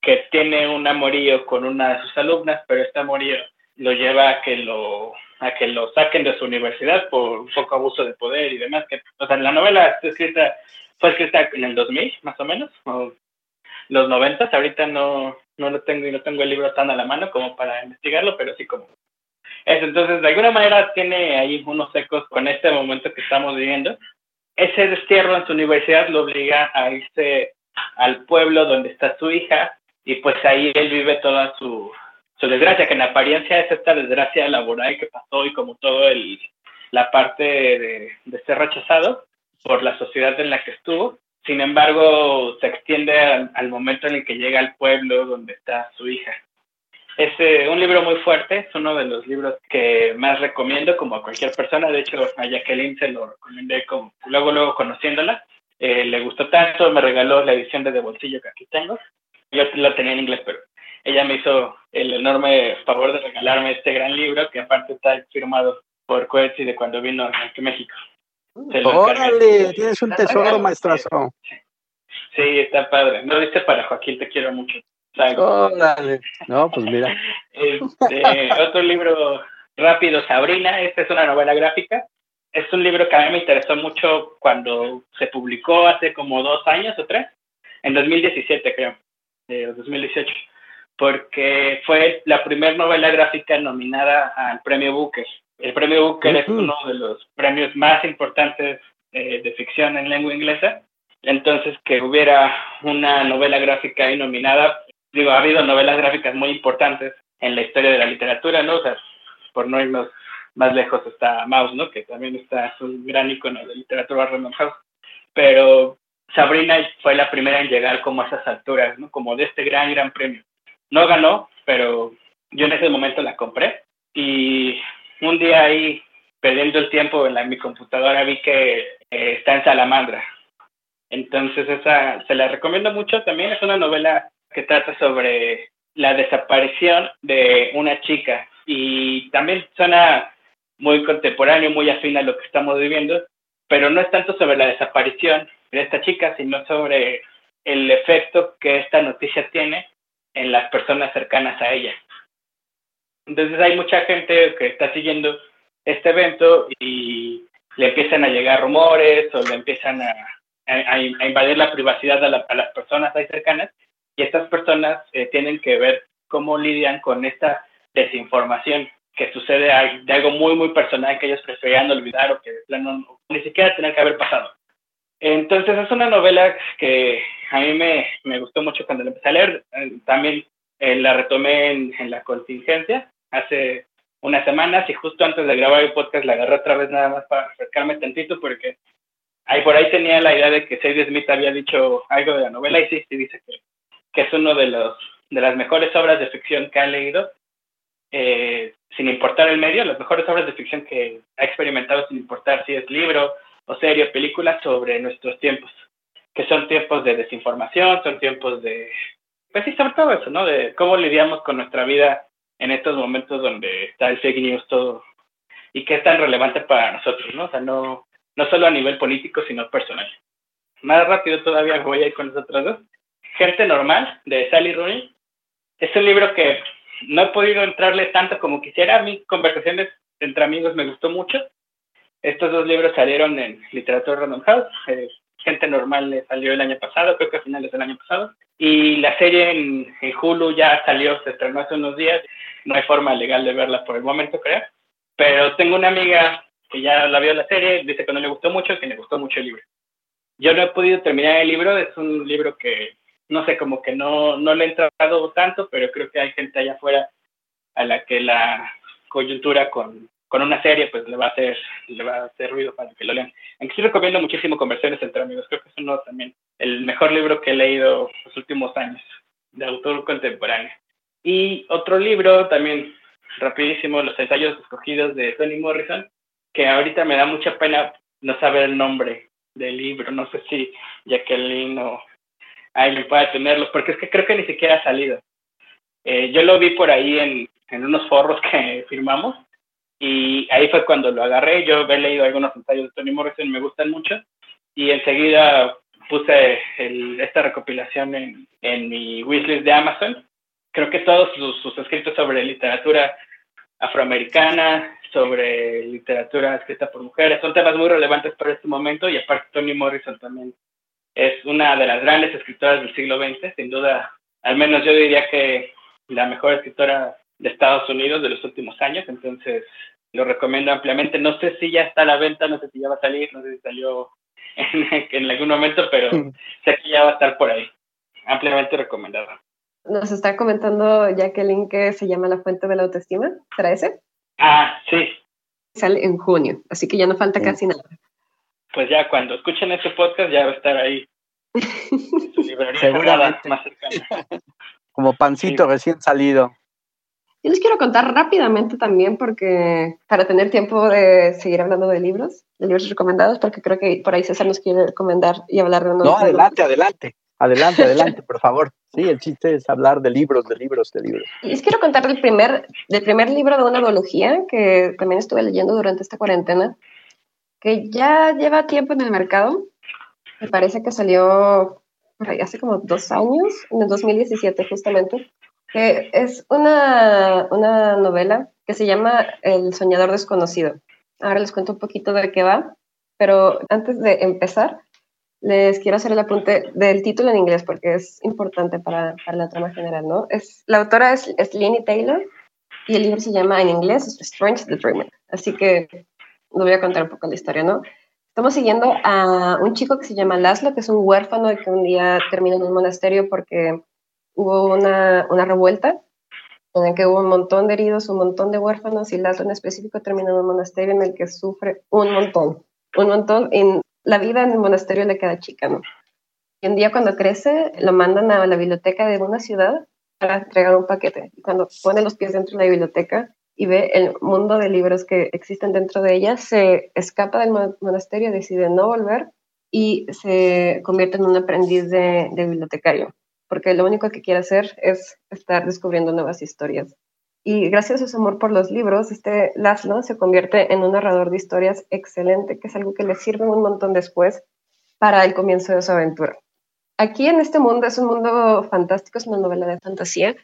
que tiene un amorío con una de sus alumnas, pero este amorío lo lleva a que lo a que lo saquen de su universidad por un poco abuso de poder y demás. Que, o sea, la novela está escrita, fue escrita en el 2000, más o menos, o los noventas. Ahorita no, no lo tengo y no tengo el libro tan a la mano como para investigarlo, pero sí como eso. Entonces, de alguna manera tiene ahí unos ecos con este momento que estamos viviendo. Ese destierro en su universidad lo obliga a irse al pueblo donde está su hija y pues ahí él vive toda su, su desgracia, que en apariencia es esta desgracia laboral que pasó y como todo el, la parte de, de ser rechazado por la sociedad en la que estuvo. Sin embargo, se extiende al, momento en el que llega al pueblo donde está su hija. Es eh, un libro muy fuerte, es uno de los libros que más recomiendo como a cualquier persona. De hecho, a Jacqueline se lo recomendé como, luego, luego conociéndola. Eh, le gustó tanto, me regaló la edición de, de bolsillo que aquí tengo. Yo la tenía en inglés, pero ella me hizo el enorme favor de regalarme este gran libro que aparte está firmado por Coetzee de cuando vino aquí a México. Órale, tienes un tesoro, maestrazo. Sí, está padre. No dice para Joaquín, te quiero mucho. Órale. No, pues mira. Este, otro libro rápido, Sabrina. Esta es una novela gráfica. Es un libro que a mí me interesó mucho cuando se publicó hace como dos años o tres, en 2017 creo, eh, 2018, porque fue la primera novela gráfica nominada al premio Booker. El premio Booker es uno de los premios más importantes eh, de ficción en lengua inglesa. Entonces, que hubiera una novela gráfica ahí nominada, digo, ha habido novelas gráficas muy importantes en la historia de la literatura, ¿no? O sea, por no irnos más lejos está Mouse, ¿no? Que también está, es un gran icono de literatura Random House. Pero Sabrina fue la primera en llegar como a esas alturas, ¿no? Como de este gran, gran premio. No ganó, pero yo en ese momento la compré y un día ahí, perdiendo el tiempo en la, mi computadora, vi que eh, está en Salamandra. Entonces, esa se la recomiendo mucho. También es una novela que trata sobre la desaparición de una chica y también suena muy contemporáneo, muy afín a lo que estamos viviendo, pero no es tanto sobre la desaparición de esta chica, sino sobre el efecto que esta noticia tiene en las personas cercanas a ella. Entonces hay mucha gente que está siguiendo este evento y le empiezan a llegar rumores o le empiezan a, a, invadir la privacidad a, las personas ahí cercanas y estas personas eh, tienen que ver cómo lidian con esta desinformación que sucede de algo muy, muy personal que ellos preferían olvidar o que de plano ni siquiera tener que haber pasado. Entonces es una novela que a mí me, me gustó mucho cuando la empecé a leer. Eh, también eh, la retomé en, en, la contingencia hace unas semanas y justo antes de grabar el podcast la agarré otra vez nada más para acercarme tantito porque ahí por ahí tenía la idea de que Sadie Smith había dicho algo de la novela y sí, sí dice que, que es uno de los de las mejores obras de ficción que ha leído eh, sin importar el medio, las mejores obras de ficción que ha experimentado sin importar si es libro o serie o película sobre nuestros tiempos, que son tiempos de desinformación, son tiempos de, pues sí, sobre todo eso, ¿no? De cómo lidiamos con nuestra vida en estos momentos donde está el fake news todo y que es tan relevante para nosotros, ¿no? O sea, no, no solo a nivel político, sino personal. Más rápido todavía voy a ir con nosotros dos. Gente Normal, de Sally Rooney. Es un libro que no he podido entrarle tanto como quisiera. A mí, conversaciones entre amigos me gustó mucho. Estos dos libros salieron en Literatura Random House. Eh, Gente Normal salió el año pasado, creo que a finales del año pasado. Y la serie en, Hulu ya salió, se estrenó hace unos días. No hay forma legal de verla por el momento, creo. Pero tengo una amiga que ya la vio la serie, dice que no le gustó mucho, que le gustó mucho el libro. Yo no he podido terminar el libro, es un libro que, no sé, como que no, no le he entrado tanto, pero creo que hay gente allá afuera a la que la coyuntura con, con una serie, pues le va a hacer, le va a hacer ruido para que lo lean. Aunque sí recomiendo muchísimo Conversiones entre amigos, creo que es uno también, el mejor libro que he leído los últimos años, de autor contemporáneo. Y otro libro también, rapidísimo, Los ensayos escogidos de Tony Morrison, que ahorita me da mucha pena no saber el nombre del libro, no sé si Jacqueline o alguien pueda tenerlo, porque es que creo que ni siquiera ha salido. Eh, yo lo vi por ahí en, en unos forros que firmamos, y ahí fue cuando lo agarré. Yo he leído algunos ensayos de Tony Morrison, me gustan mucho. Y enseguida puse esta recopilación en, en mi wishlist de Amazon. Creo que todos sus, escritos sobre literatura afroamericana, sobre literatura escrita por mujeres, son temas muy relevantes para este momento y aparte Tony Morrison también es una de las grandes escritoras del siglo XX, sin duda, al menos yo diría que la mejor escritora de Estados Unidos de los últimos años, entonces lo recomiendo ampliamente. No sé si ya está a la venta, no sé si ya va a salir, no sé si salió en, algún momento, pero sé que ya va a estar por ahí. Ampliamente recomendado. Nos está comentando Jacqueline que se llama La Fuente de la Autoestima. ¿Será ese? Ah, sí. Sale en junio, así que ya no falta casi nada. Pues ya cuando escuchen este podcast ya va a estar ahí. su librería más cercana. Como pancito recién salido. Yo les quiero contar rápidamente también, porque para tener tiempo de seguir hablando de libros, de libros recomendados, porque creo que por ahí César nos quiere recomendar y hablar de unos. No, adelante, adelante. Adelante, adelante, por favor. Sí, el chiste es hablar de libros, de libros, de libros. Les quiero contar del primer, del primer libro de una biología que también estuve leyendo durante esta cuarentena, que ya lleva tiempo en el mercado. Me parece que salió hace como dos años, en el 2017 justamente que es una, una novela que se llama El soñador desconocido. Ahora les cuento un poquito de qué va, pero antes de empezar, les quiero hacer el apunte del título en inglés porque es importante para, para la trama general, ¿no? Es, la autora es, es Taylor y el libro se llama en inglés Strange the Dreamer. Así que les voy a contar un poco la historia, ¿no? Estamos siguiendo a un chico que se llama Laszlo, que es un huérfano y que un día termina en un monasterio porque hubo una, una revuelta en la que hubo un montón de heridos, un montón de huérfanos y Laszlo en específico terminó en un monasterio en el que sufre un montón, un montón. En la vida en el monasterio le queda chica, ¿no? Y un día cuando crece lo mandan a la biblioteca de una ciudad para entregar un paquete. Y cuando pone los pies dentro de la biblioteca y ve el mundo de libros que existen dentro de ella, se escapa del monasterio, decide no volver y se convierte en un aprendiz de bibliotecario porque lo único que quiere hacer es estar descubriendo nuevas historias. Y gracias a su amor por los libros, este Laszlo se convierte en un narrador de historias excelente, que es algo que le sirve un montón después para el comienzo de su aventura. Aquí en este mundo es un mundo fantástico, es una novela de fantasía.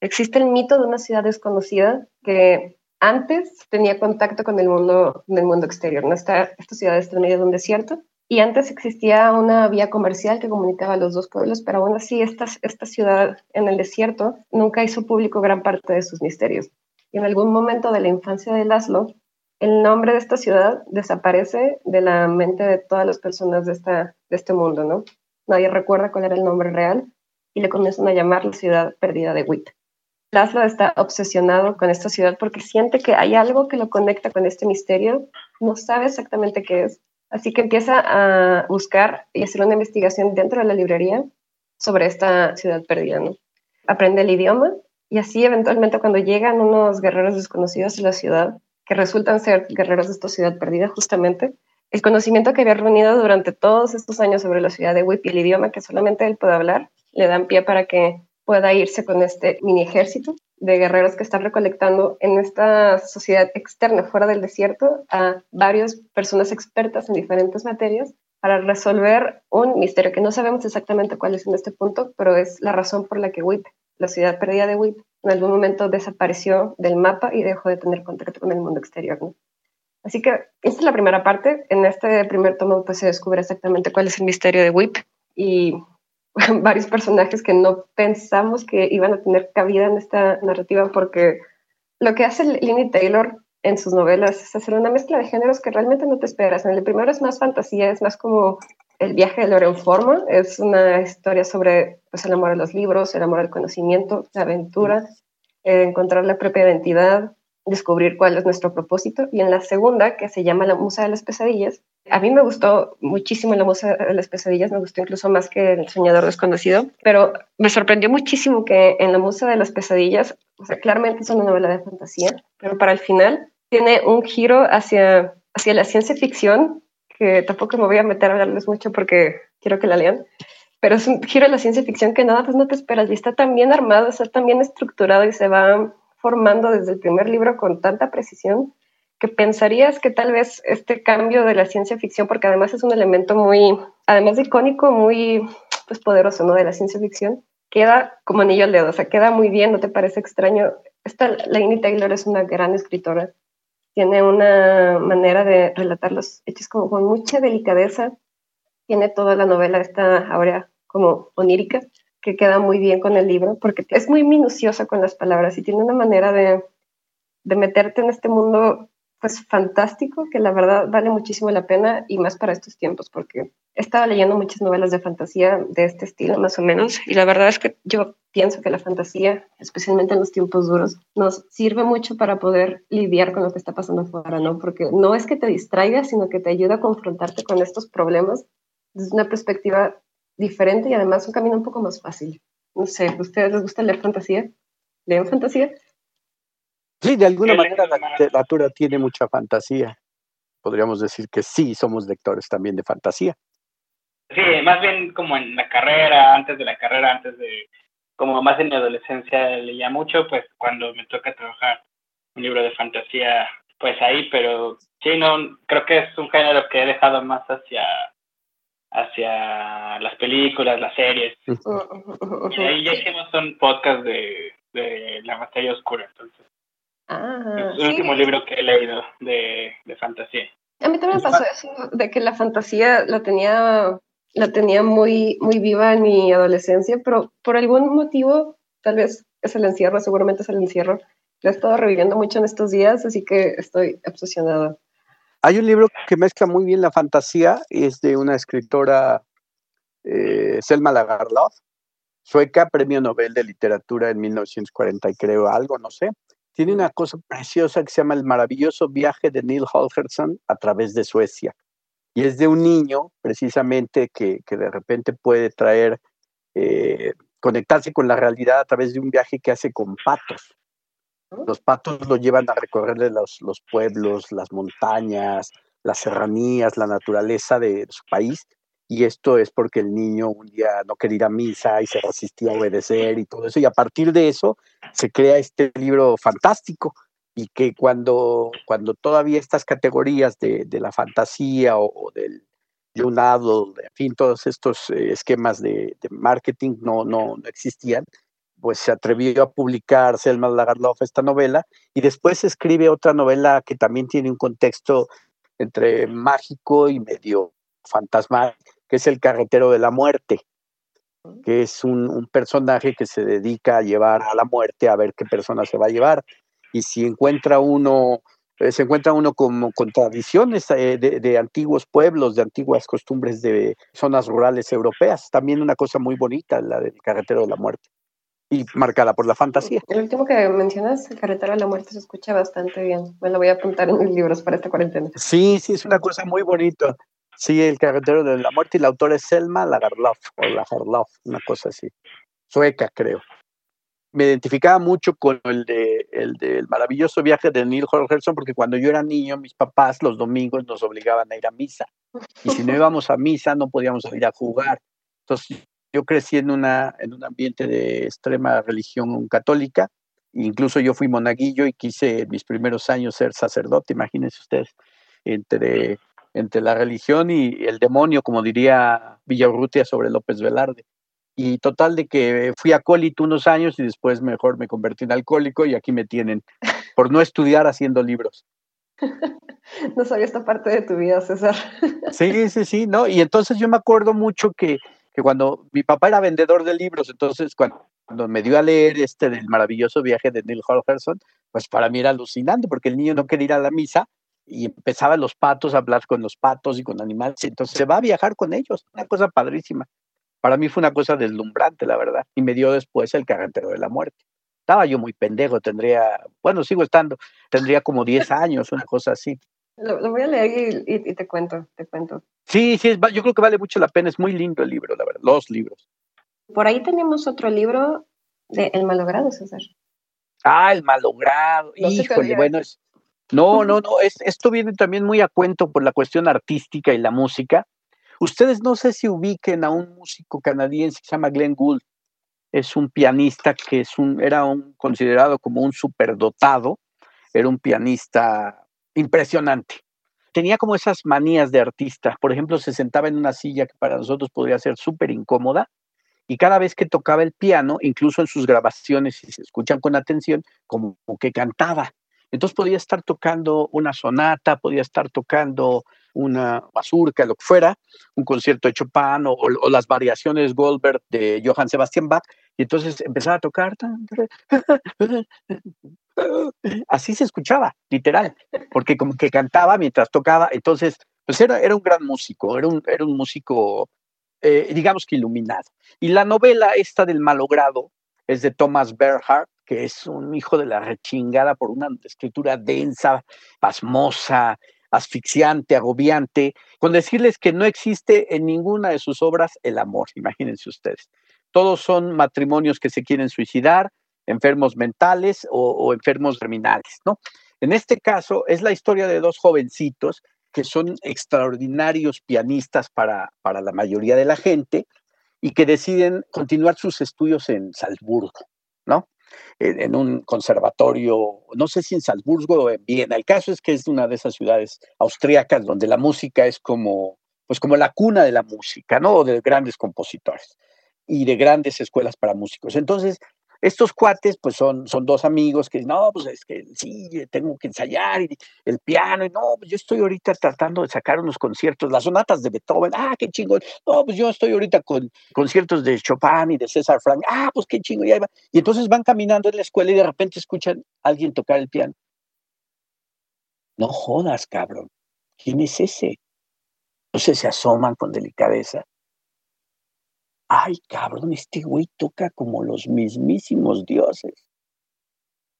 Existe el mito de una ciudad desconocida que antes tenía contacto con el mundo, el mundo exterior. ¿no? Esta, esta ciudad está en medio un desierto y antes existía una vía comercial que comunicaba los dos pueblos, pero aún así esta, ciudad en el desierto nunca hizo público gran parte de sus misterios. Y en algún momento de la infancia de Laszlo, el nombre de esta ciudad desaparece de la mente de todas las personas de, esta, de este mundo, ¿no? Nadie recuerda cuál era el nombre real y le comienzan a llamar la ciudad perdida de Witt. Laszlo está obsesionado con esta ciudad porque siente que hay algo que lo conecta con este misterio, no sabe exactamente qué es, Así que empieza a buscar y hacer una investigación dentro de la librería sobre esta ciudad perdida. Aprende el idioma y así eventualmente cuando llegan unos guerreros desconocidos a la ciudad, que resultan ser guerreros de esta ciudad perdida justamente, el conocimiento que había reunido durante todos estos años sobre la ciudad de Whip y el idioma que solamente él puede hablar, le dan pie para que pueda irse con este mini ejército de guerreros que están recolectando en esta sociedad externa, fuera del desierto, a varias personas expertas en diferentes materias para resolver un misterio que no sabemos exactamente cuál es en este punto, pero es la razón por la que WIP, la ciudad perdida de WIP, en algún momento desapareció del mapa y dejó de tener contacto con el mundo exterior. Así que esta es la primera parte. En este primer tomo pues, se descubre exactamente cuál es el misterio de WIP y varios personajes que no pensamos que iban a tener cabida en esta narrativa porque lo que hace Lini Taylor en sus novelas es hacer una mezcla de géneros que realmente no te esperas. En el primero es más fantasía, es más como el viaje de Loren Forma, es una historia sobre pues, el amor a los libros, el amor al conocimiento, la aventura, encontrar la propia identidad, descubrir cuál es nuestro propósito. Y en la segunda, que se llama La Musa de las Pesadillas, a mí me gustó muchísimo La Musa de las Pesadillas, me gustó incluso más que El Soñador Desconocido, pero me sorprendió muchísimo que en La Musa de las Pesadillas, o sea, claramente es una novela de fantasía, pero para el final tiene un giro hacia, hacia la ciencia ficción, que tampoco me voy a meter a hablarles mucho porque quiero que la lean, pero es un giro de la ciencia ficción que nada, pues no te esperas y está tan bien armado, está tan bien estructurado y se va formando desde el primer libro con tanta precisión que pensarías que tal vez este cambio de la ciencia ficción, porque además es un elemento muy, además de icónico, muy pues, poderoso, ¿no? De la ciencia ficción, queda como anillo al dedo, o sea, queda muy bien, ¿no te parece extraño? Esta Laini Taylor es una gran escritora, tiene una manera de relatar los hechos como con mucha delicadeza, tiene toda la novela esta ahora como onírica, que queda muy bien con el libro, porque es muy minuciosa con las palabras y tiene una manera de, de meterte en este mundo pues fantástico, que la verdad vale muchísimo la pena y más para estos tiempos, porque he estado leyendo muchas novelas de fantasía de este estilo, más o menos, y la verdad es que yo pienso que la fantasía, especialmente en los tiempos duros, nos sirve mucho para poder lidiar con lo que está pasando afuera, ¿no? Porque no es que te distraiga, sino que te ayuda a confrontarte con estos problemas desde una perspectiva diferente y además un camino un poco más fácil. No sé, ¿a ustedes les gusta leer fantasía? ¿Leen fantasía? Sí, de alguna manera la literatura tiene mucha fantasía. Podríamos decir que sí, somos lectores también de fantasía. Sí, más bien como en la carrera, antes de la carrera, antes de, como más en mi adolescencia leía mucho, pues cuando me toca trabajar un libro de fantasía, pues ahí, pero sí, no, creo que es un género que he dejado más hacia hacia las películas, las series. y ahí ya hicimos un podcast de, de la materia oscura, entonces. Ah, es el último libro que he leído de, de fantasía. A mí también me pasó eso, de que la fantasía la tenía, la tenía muy, muy viva en mi adolescencia, pero por algún motivo, tal vez es el encierro, seguramente es el encierro, lo he estado reviviendo mucho en estos días, así que estoy obsesionada. Hay un libro que mezcla muy bien la fantasía, es de una escritora, eh, Selma Lagerlöf, sueca, premio Nobel de Literatura en 1940 y creo algo, no sé tiene una cosa preciosa que se llama El maravilloso viaje de Neil Holgersson a través de Suecia. Y es de un niño, precisamente, que, de repente puede traer, eh, conectarse con la realidad a través de un viaje que hace con patos. Los patos lo llevan a recorrer los, los pueblos, las montañas, las serranías, la naturaleza de su país, y esto es porque el niño un día no quería ir a misa y se resistía a obedecer y todo eso, y a partir de eso se crea este libro fantástico y que cuando, cuando todavía estas categorías de, de la fantasía o, del young adult, en fin, todos estos eh, esquemas de, de marketing no, no, no, existían, pues se atrevió a publicar Selma Lagerlof esta novela y después escribe otra novela que también tiene un contexto entre mágico y medio fantasmal, que es el carretero de la muerte, que es un, personaje que se dedica a llevar a la muerte a ver qué persona se va a llevar. Y si encuentra uno, eh, se encuentra uno con, con tradiciones eh, de, antiguos pueblos, de antiguas costumbres de zonas rurales europeas. También una cosa muy bonita, la del carretero de la muerte. Y marcada por la fantasía. El último que mencionas, el carretero de la muerte, se escucha bastante bien. Me lo voy a apuntar en mis libros para esta cuarentena. Sí, sí, es una cosa muy bonita. Sí, El carretero de la muerte y la autora es Selma Lagerlof o Lagerlof, una cosa así. Sueca, creo. Me identificaba mucho con el de el del maravilloso viaje de Neil Holgersson porque cuando yo era niño mis papás los domingos nos obligaban a ir a misa y si no íbamos a misa no podíamos ir a jugar. Entonces yo crecí en una en un ambiente de extrema religión católica, incluso yo fui monaguillo y quise mis primeros años ser sacerdote, imagínense ustedes, entre entre la religión y el demonio, como diría Villarrutia sobre López Velarde. Y total de que fui acólito unos años y después mejor me convertí en alcohólico y aquí me tienen por no estudiar haciendo libros. No sabía esta parte de tu vida, César. Sí, sí, sí, ¿no? Y entonces yo me acuerdo mucho que, que cuando mi papá era vendedor de libros, entonces cuando, me dio a leer este del maravilloso viaje de Neil Holgersson, pues para mí era alucinante porque el niño no quería ir a la misa y empezaban los patos a hablar con los patos y con animales. Entonces se va a viajar con ellos, una cosa padrísima. Para mí fue una cosa deslumbrante, la verdad. Y me dio después el carretero de la muerte. Estaba yo muy pendejo, tendría, bueno, sigo estando, tendría como 10 años, una cosa así. Lo, voy a leer y, te cuento, te cuento. Sí, sí, yo creo que vale mucho la pena, es muy lindo el libro, la verdad, los libros. Por ahí tenemos otro libro de El malogrado, César. Ah, El malogrado, híjole, bueno, es, no, no, no, esto viene también muy a cuento por la cuestión artística y la música. Ustedes no sé si ubiquen a un músico canadiense que se llama Glenn Gould. Es un pianista que es un, era un, considerado como un superdotado. Era un pianista impresionante. Tenía como esas manías de artista. Por ejemplo, se sentaba en una silla que para nosotros podría ser súper incómoda y cada vez que tocaba el piano, incluso en sus grabaciones, si se escuchan con atención, como que cantaba Entonces podía estar tocando una sonata, podía estar tocando una mazurca, lo que fuera, un concierto de Chopin o, las variaciones Goldberg de Johann Sebastian Bach, y entonces empezaba a tocar. Así se escuchaba, literal, porque como que cantaba mientras tocaba. Entonces, pues era, era un gran músico, era un, era un músico, eh, digamos que iluminado. Y la novela esta del malogrado es de Thomas Bernhardt, que es un hijo de la rechingada por una escritura densa, pasmosa, asfixiante, agobiante, con decirles que no existe en ninguna de sus obras el amor, imagínense ustedes. Todos son matrimonios que se quieren suicidar, enfermos mentales o, enfermos terminales, ¿no? En este caso es la historia de dos jovencitos que son extraordinarios pianistas para, para la mayoría de la gente y que deciden continuar sus estudios en Salzburgo, ¿no? En, un conservatorio, no sé si en Salzburgo o en Viena. El caso es que es una de esas ciudades austríacas donde la música es como, pues como la cuna de la música, ¿no? O de grandes compositores y de grandes escuelas para músicos. Entonces, estos cuates, pues son, son dos amigos que no, pues es que sí, tengo que ensayar el piano, y no, pues yo estoy ahorita tratando de sacar unos conciertos, las sonatas de Beethoven, ah, qué chingón, no, pues yo estoy ahorita con conciertos de Chopin y de César Frank, ah, pues qué chingón, y ahí va. Y entonces van caminando en la escuela y de repente escuchan a alguien tocar el piano. No jodas, cabrón, ¿quién es ese? Entonces se asoman con delicadeza ay, cabrón, este güey toca como los mismísimos dioses.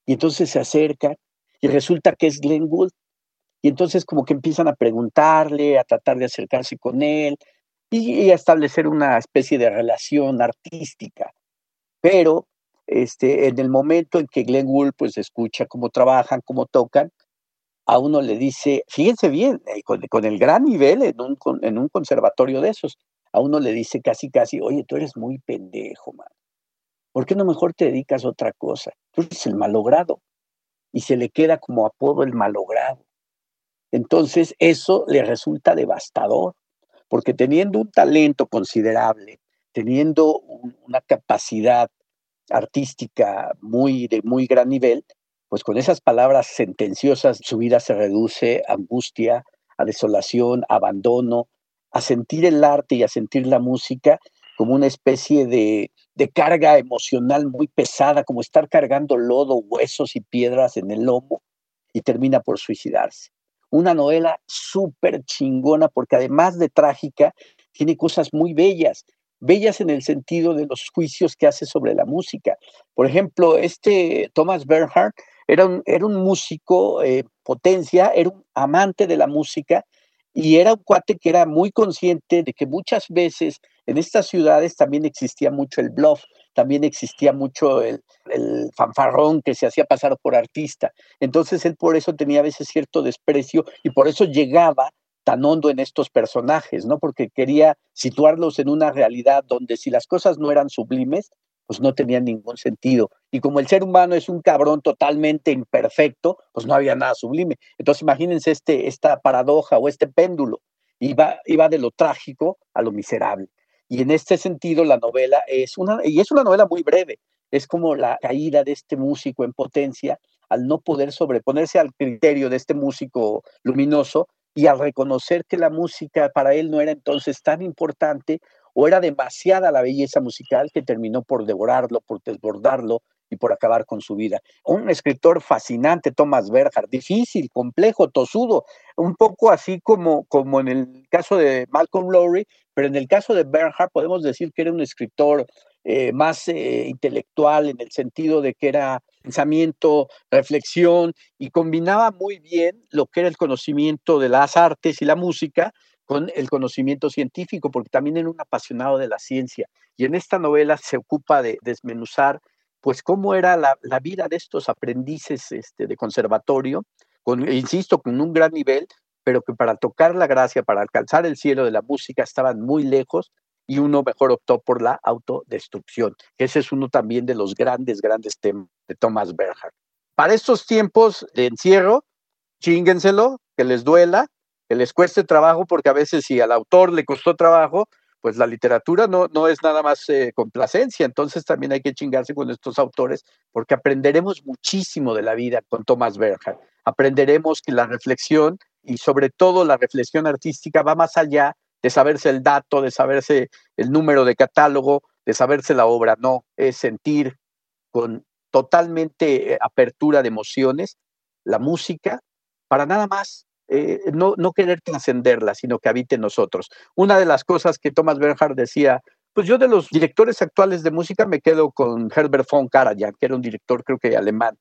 Y entonces se acerca y resulta que es Glenn Gould. Y entonces como que empiezan a preguntarle, a tratar de acercarse con él y, a establecer una especie de relación artística. Pero este, en el momento en que Glenn Gould pues escucha cómo trabajan, cómo tocan, a uno le dice, fíjense bien, eh, con, el gran nivel en un, en un conservatorio de esos, a uno le dice casi, casi, oye, tú eres muy pendejo, man. ¿Por qué no mejor te dedicas a otra cosa? Tú eres el malogrado. Y se le queda como apodo el malogrado. Entonces, eso le resulta devastador, porque teniendo un talento considerable, teniendo una capacidad artística muy de muy gran nivel, pues con esas palabras sentenciosas su vida se reduce a angustia, a desolación, abandono, a sentir el arte y a sentir la música como una especie de, carga emocional muy pesada, como estar cargando lodo, huesos y piedras en el lomo, y termina por suicidarse. Una novela súper chingona porque además de trágica, tiene cosas muy bellas, bellas en el sentido de los juicios que hace sobre la música. Por ejemplo, este Thomas Bernhardt era un, era un músico eh, potencia, era un amante de la música, y era un cuate que era muy consciente de que muchas veces en estas ciudades también existía mucho el bluff, también existía mucho el, el, fanfarrón que se hacía pasar por artista. Entonces él por eso tenía a veces cierto desprecio y por eso llegaba tan hondo en estos personajes, ¿no? Porque quería situarlos en una realidad donde si las cosas no eran sublimes, pues no tenía ningún sentido. Y como el ser humano es un cabrón totalmente imperfecto, pues no había nada sublime. Entonces imagínense este, esta paradoja o este péndulo. Iba, iba de lo trágico a lo miserable. Y en este sentido la novela es una, y es una novela muy breve, es como la caída de este músico en potencia al no poder sobreponerse al criterio de este músico luminoso y al reconocer que la música para él no era entonces tan importante o era demasiada la belleza musical que terminó por devorarlo, por desbordarlo y por acabar con su vida. Un escritor fascinante, Thomas Berger, difícil, complejo, tosudo, un poco así como, como en el caso de Malcolm Lowry, pero en el caso de Bernhard podemos decir que era un escritor eh, más eh, intelectual en el sentido de que era pensamiento, reflexión y combinaba muy bien lo que era el conocimiento de las artes y la música con el conocimiento científico, porque también era un apasionado de la ciencia. Y en esta novela se ocupa de desmenuzar, pues, cómo era la, vida de estos aprendices este, de conservatorio, con, insisto, con un gran nivel, pero que para tocar la gracia, para alcanzar el cielo de la música, estaban muy lejos y uno mejor optó por la autodestrucción. Ese es uno también de los grandes, grandes temas de Thomas Bernhard. Para estos tiempos de encierro, chíngenselo, que les duela, que les cueste trabajo, porque a veces si al autor le costó trabajo, pues la literatura no, no es nada más eh, complacencia, entonces también hay que chingarse con estos autores porque aprenderemos muchísimo de la vida con Thomas Bernhard. Aprenderemos que la reflexión y sobre todo la reflexión artística va más allá de saberse el dato, de saberse el número de catálogo, de saberse la obra, no, es sentir con totalmente eh, apertura de emociones la música para nada más eh, no, no querer trascenderla, sino que habite en nosotros. Una de las cosas que Thomas Bernhard decía, pues yo de los directores actuales de música me quedo con Herbert von Karajan, que era un director creo que alemán,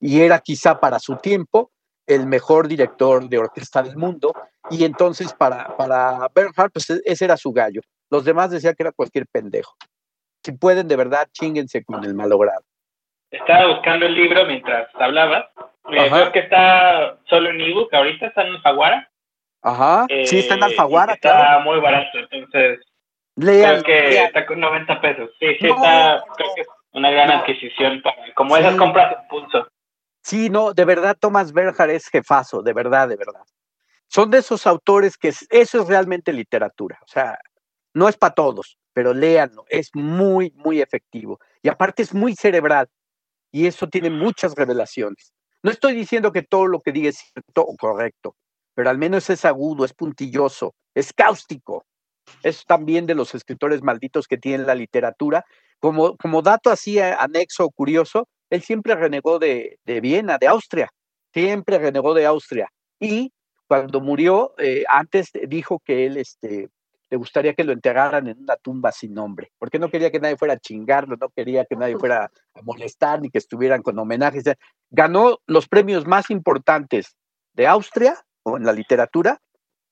y era quizá para su tiempo el mejor director de orquesta del mundo, y entonces para, para Bernhard, pues e, ese era su gallo. Los demás decían que era cualquier pendejo. Si pueden, de verdad, chinguense con el malogrado. Estaba buscando el libro mientras Creo que está solo en ebook, ahorita está en Alfaguara. Ajá, sí, está en Alfaguara. está muy barato, entonces creo que está con 90 pesos. Sí, sí, está, creo que es una gran adquisición, como esas compras en pulso. Sí, no, de verdad Thomas Berger es jefazo, de verdad, de verdad. Son de esos autores que eso es realmente literatura, o sea, no es para todos, pero léanlo, es muy, muy efectivo. Y aparte es muy cerebral, y eso tiene muchas revelaciones. No estoy diciendo que todo lo que diga es cierto o correcto, pero al menos es agudo, es puntilloso, es cáustico. Es también de los escritores malditos que tiene la literatura. Como, como dato así eh, anexo o curioso, él siempre renegó de, de, Viena, de Austria, siempre renegó de Austria. Y cuando murió, eh, antes dijo que él este, le gustaría que lo enterraran en una tumba sin nombre, porque no quería que nadie fuera a chingarlo, no quería que nadie fuera a molestar ni que estuvieran con homenajes. Ganó los premios más importantes de Austria o en la literatura,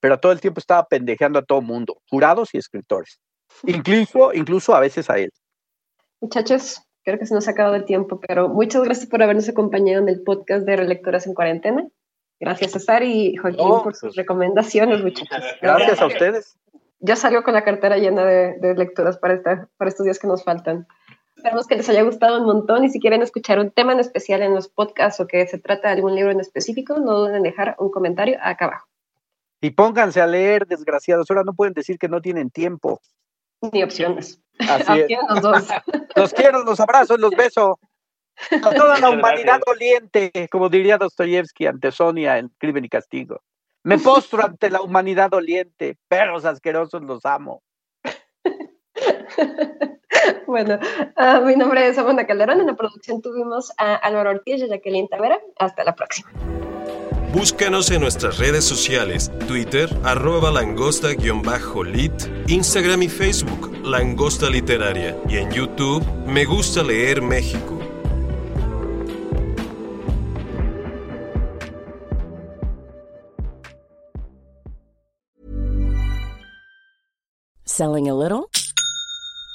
pero todo el tiempo estaba pendejeando a todo mundo, jurados y escritores, incluso, incluso a veces a él. Muchachos, creo que se nos ha acabado el tiempo, pero muchas gracias por habernos acompañado en el podcast de Relectoras en Cuarentena. Gracias, César y Joaquín, por sus recomendaciones, muchachos. Gracias a ustedes ya salió con la cartera llena de, lecturas para, esta, para estos días que nos faltan. Esperamos que les haya gustado un montón y si quieren escuchar un tema en especial en los podcasts o que se trata de algún libro en específico, no duden en dejar un comentario acá abajo. Y pónganse a leer, desgraciados. Ahora no pueden decir que no tienen tiempo. Ni opciones. Así es. Los, dos. los quiero, los abrazo, los beso. A toda la humanidad doliente, como diría Dostoyevsky ante Sonia en Crimen y Castigo. Me postro ante la humanidad doliente. Perros asquerosos, los amo. bueno, uh, mi nombre es Amanda Calderón. En la producción tuvimos a Álvaro Ortiz y a Jacqueline Tavera. Hasta la próxima. Búscanos en nuestras redes sociales, Twitter, arroba langosta-lit, Instagram y Facebook, Langosta Literaria, y en YouTube, Me Gusta Leer México. Selling a little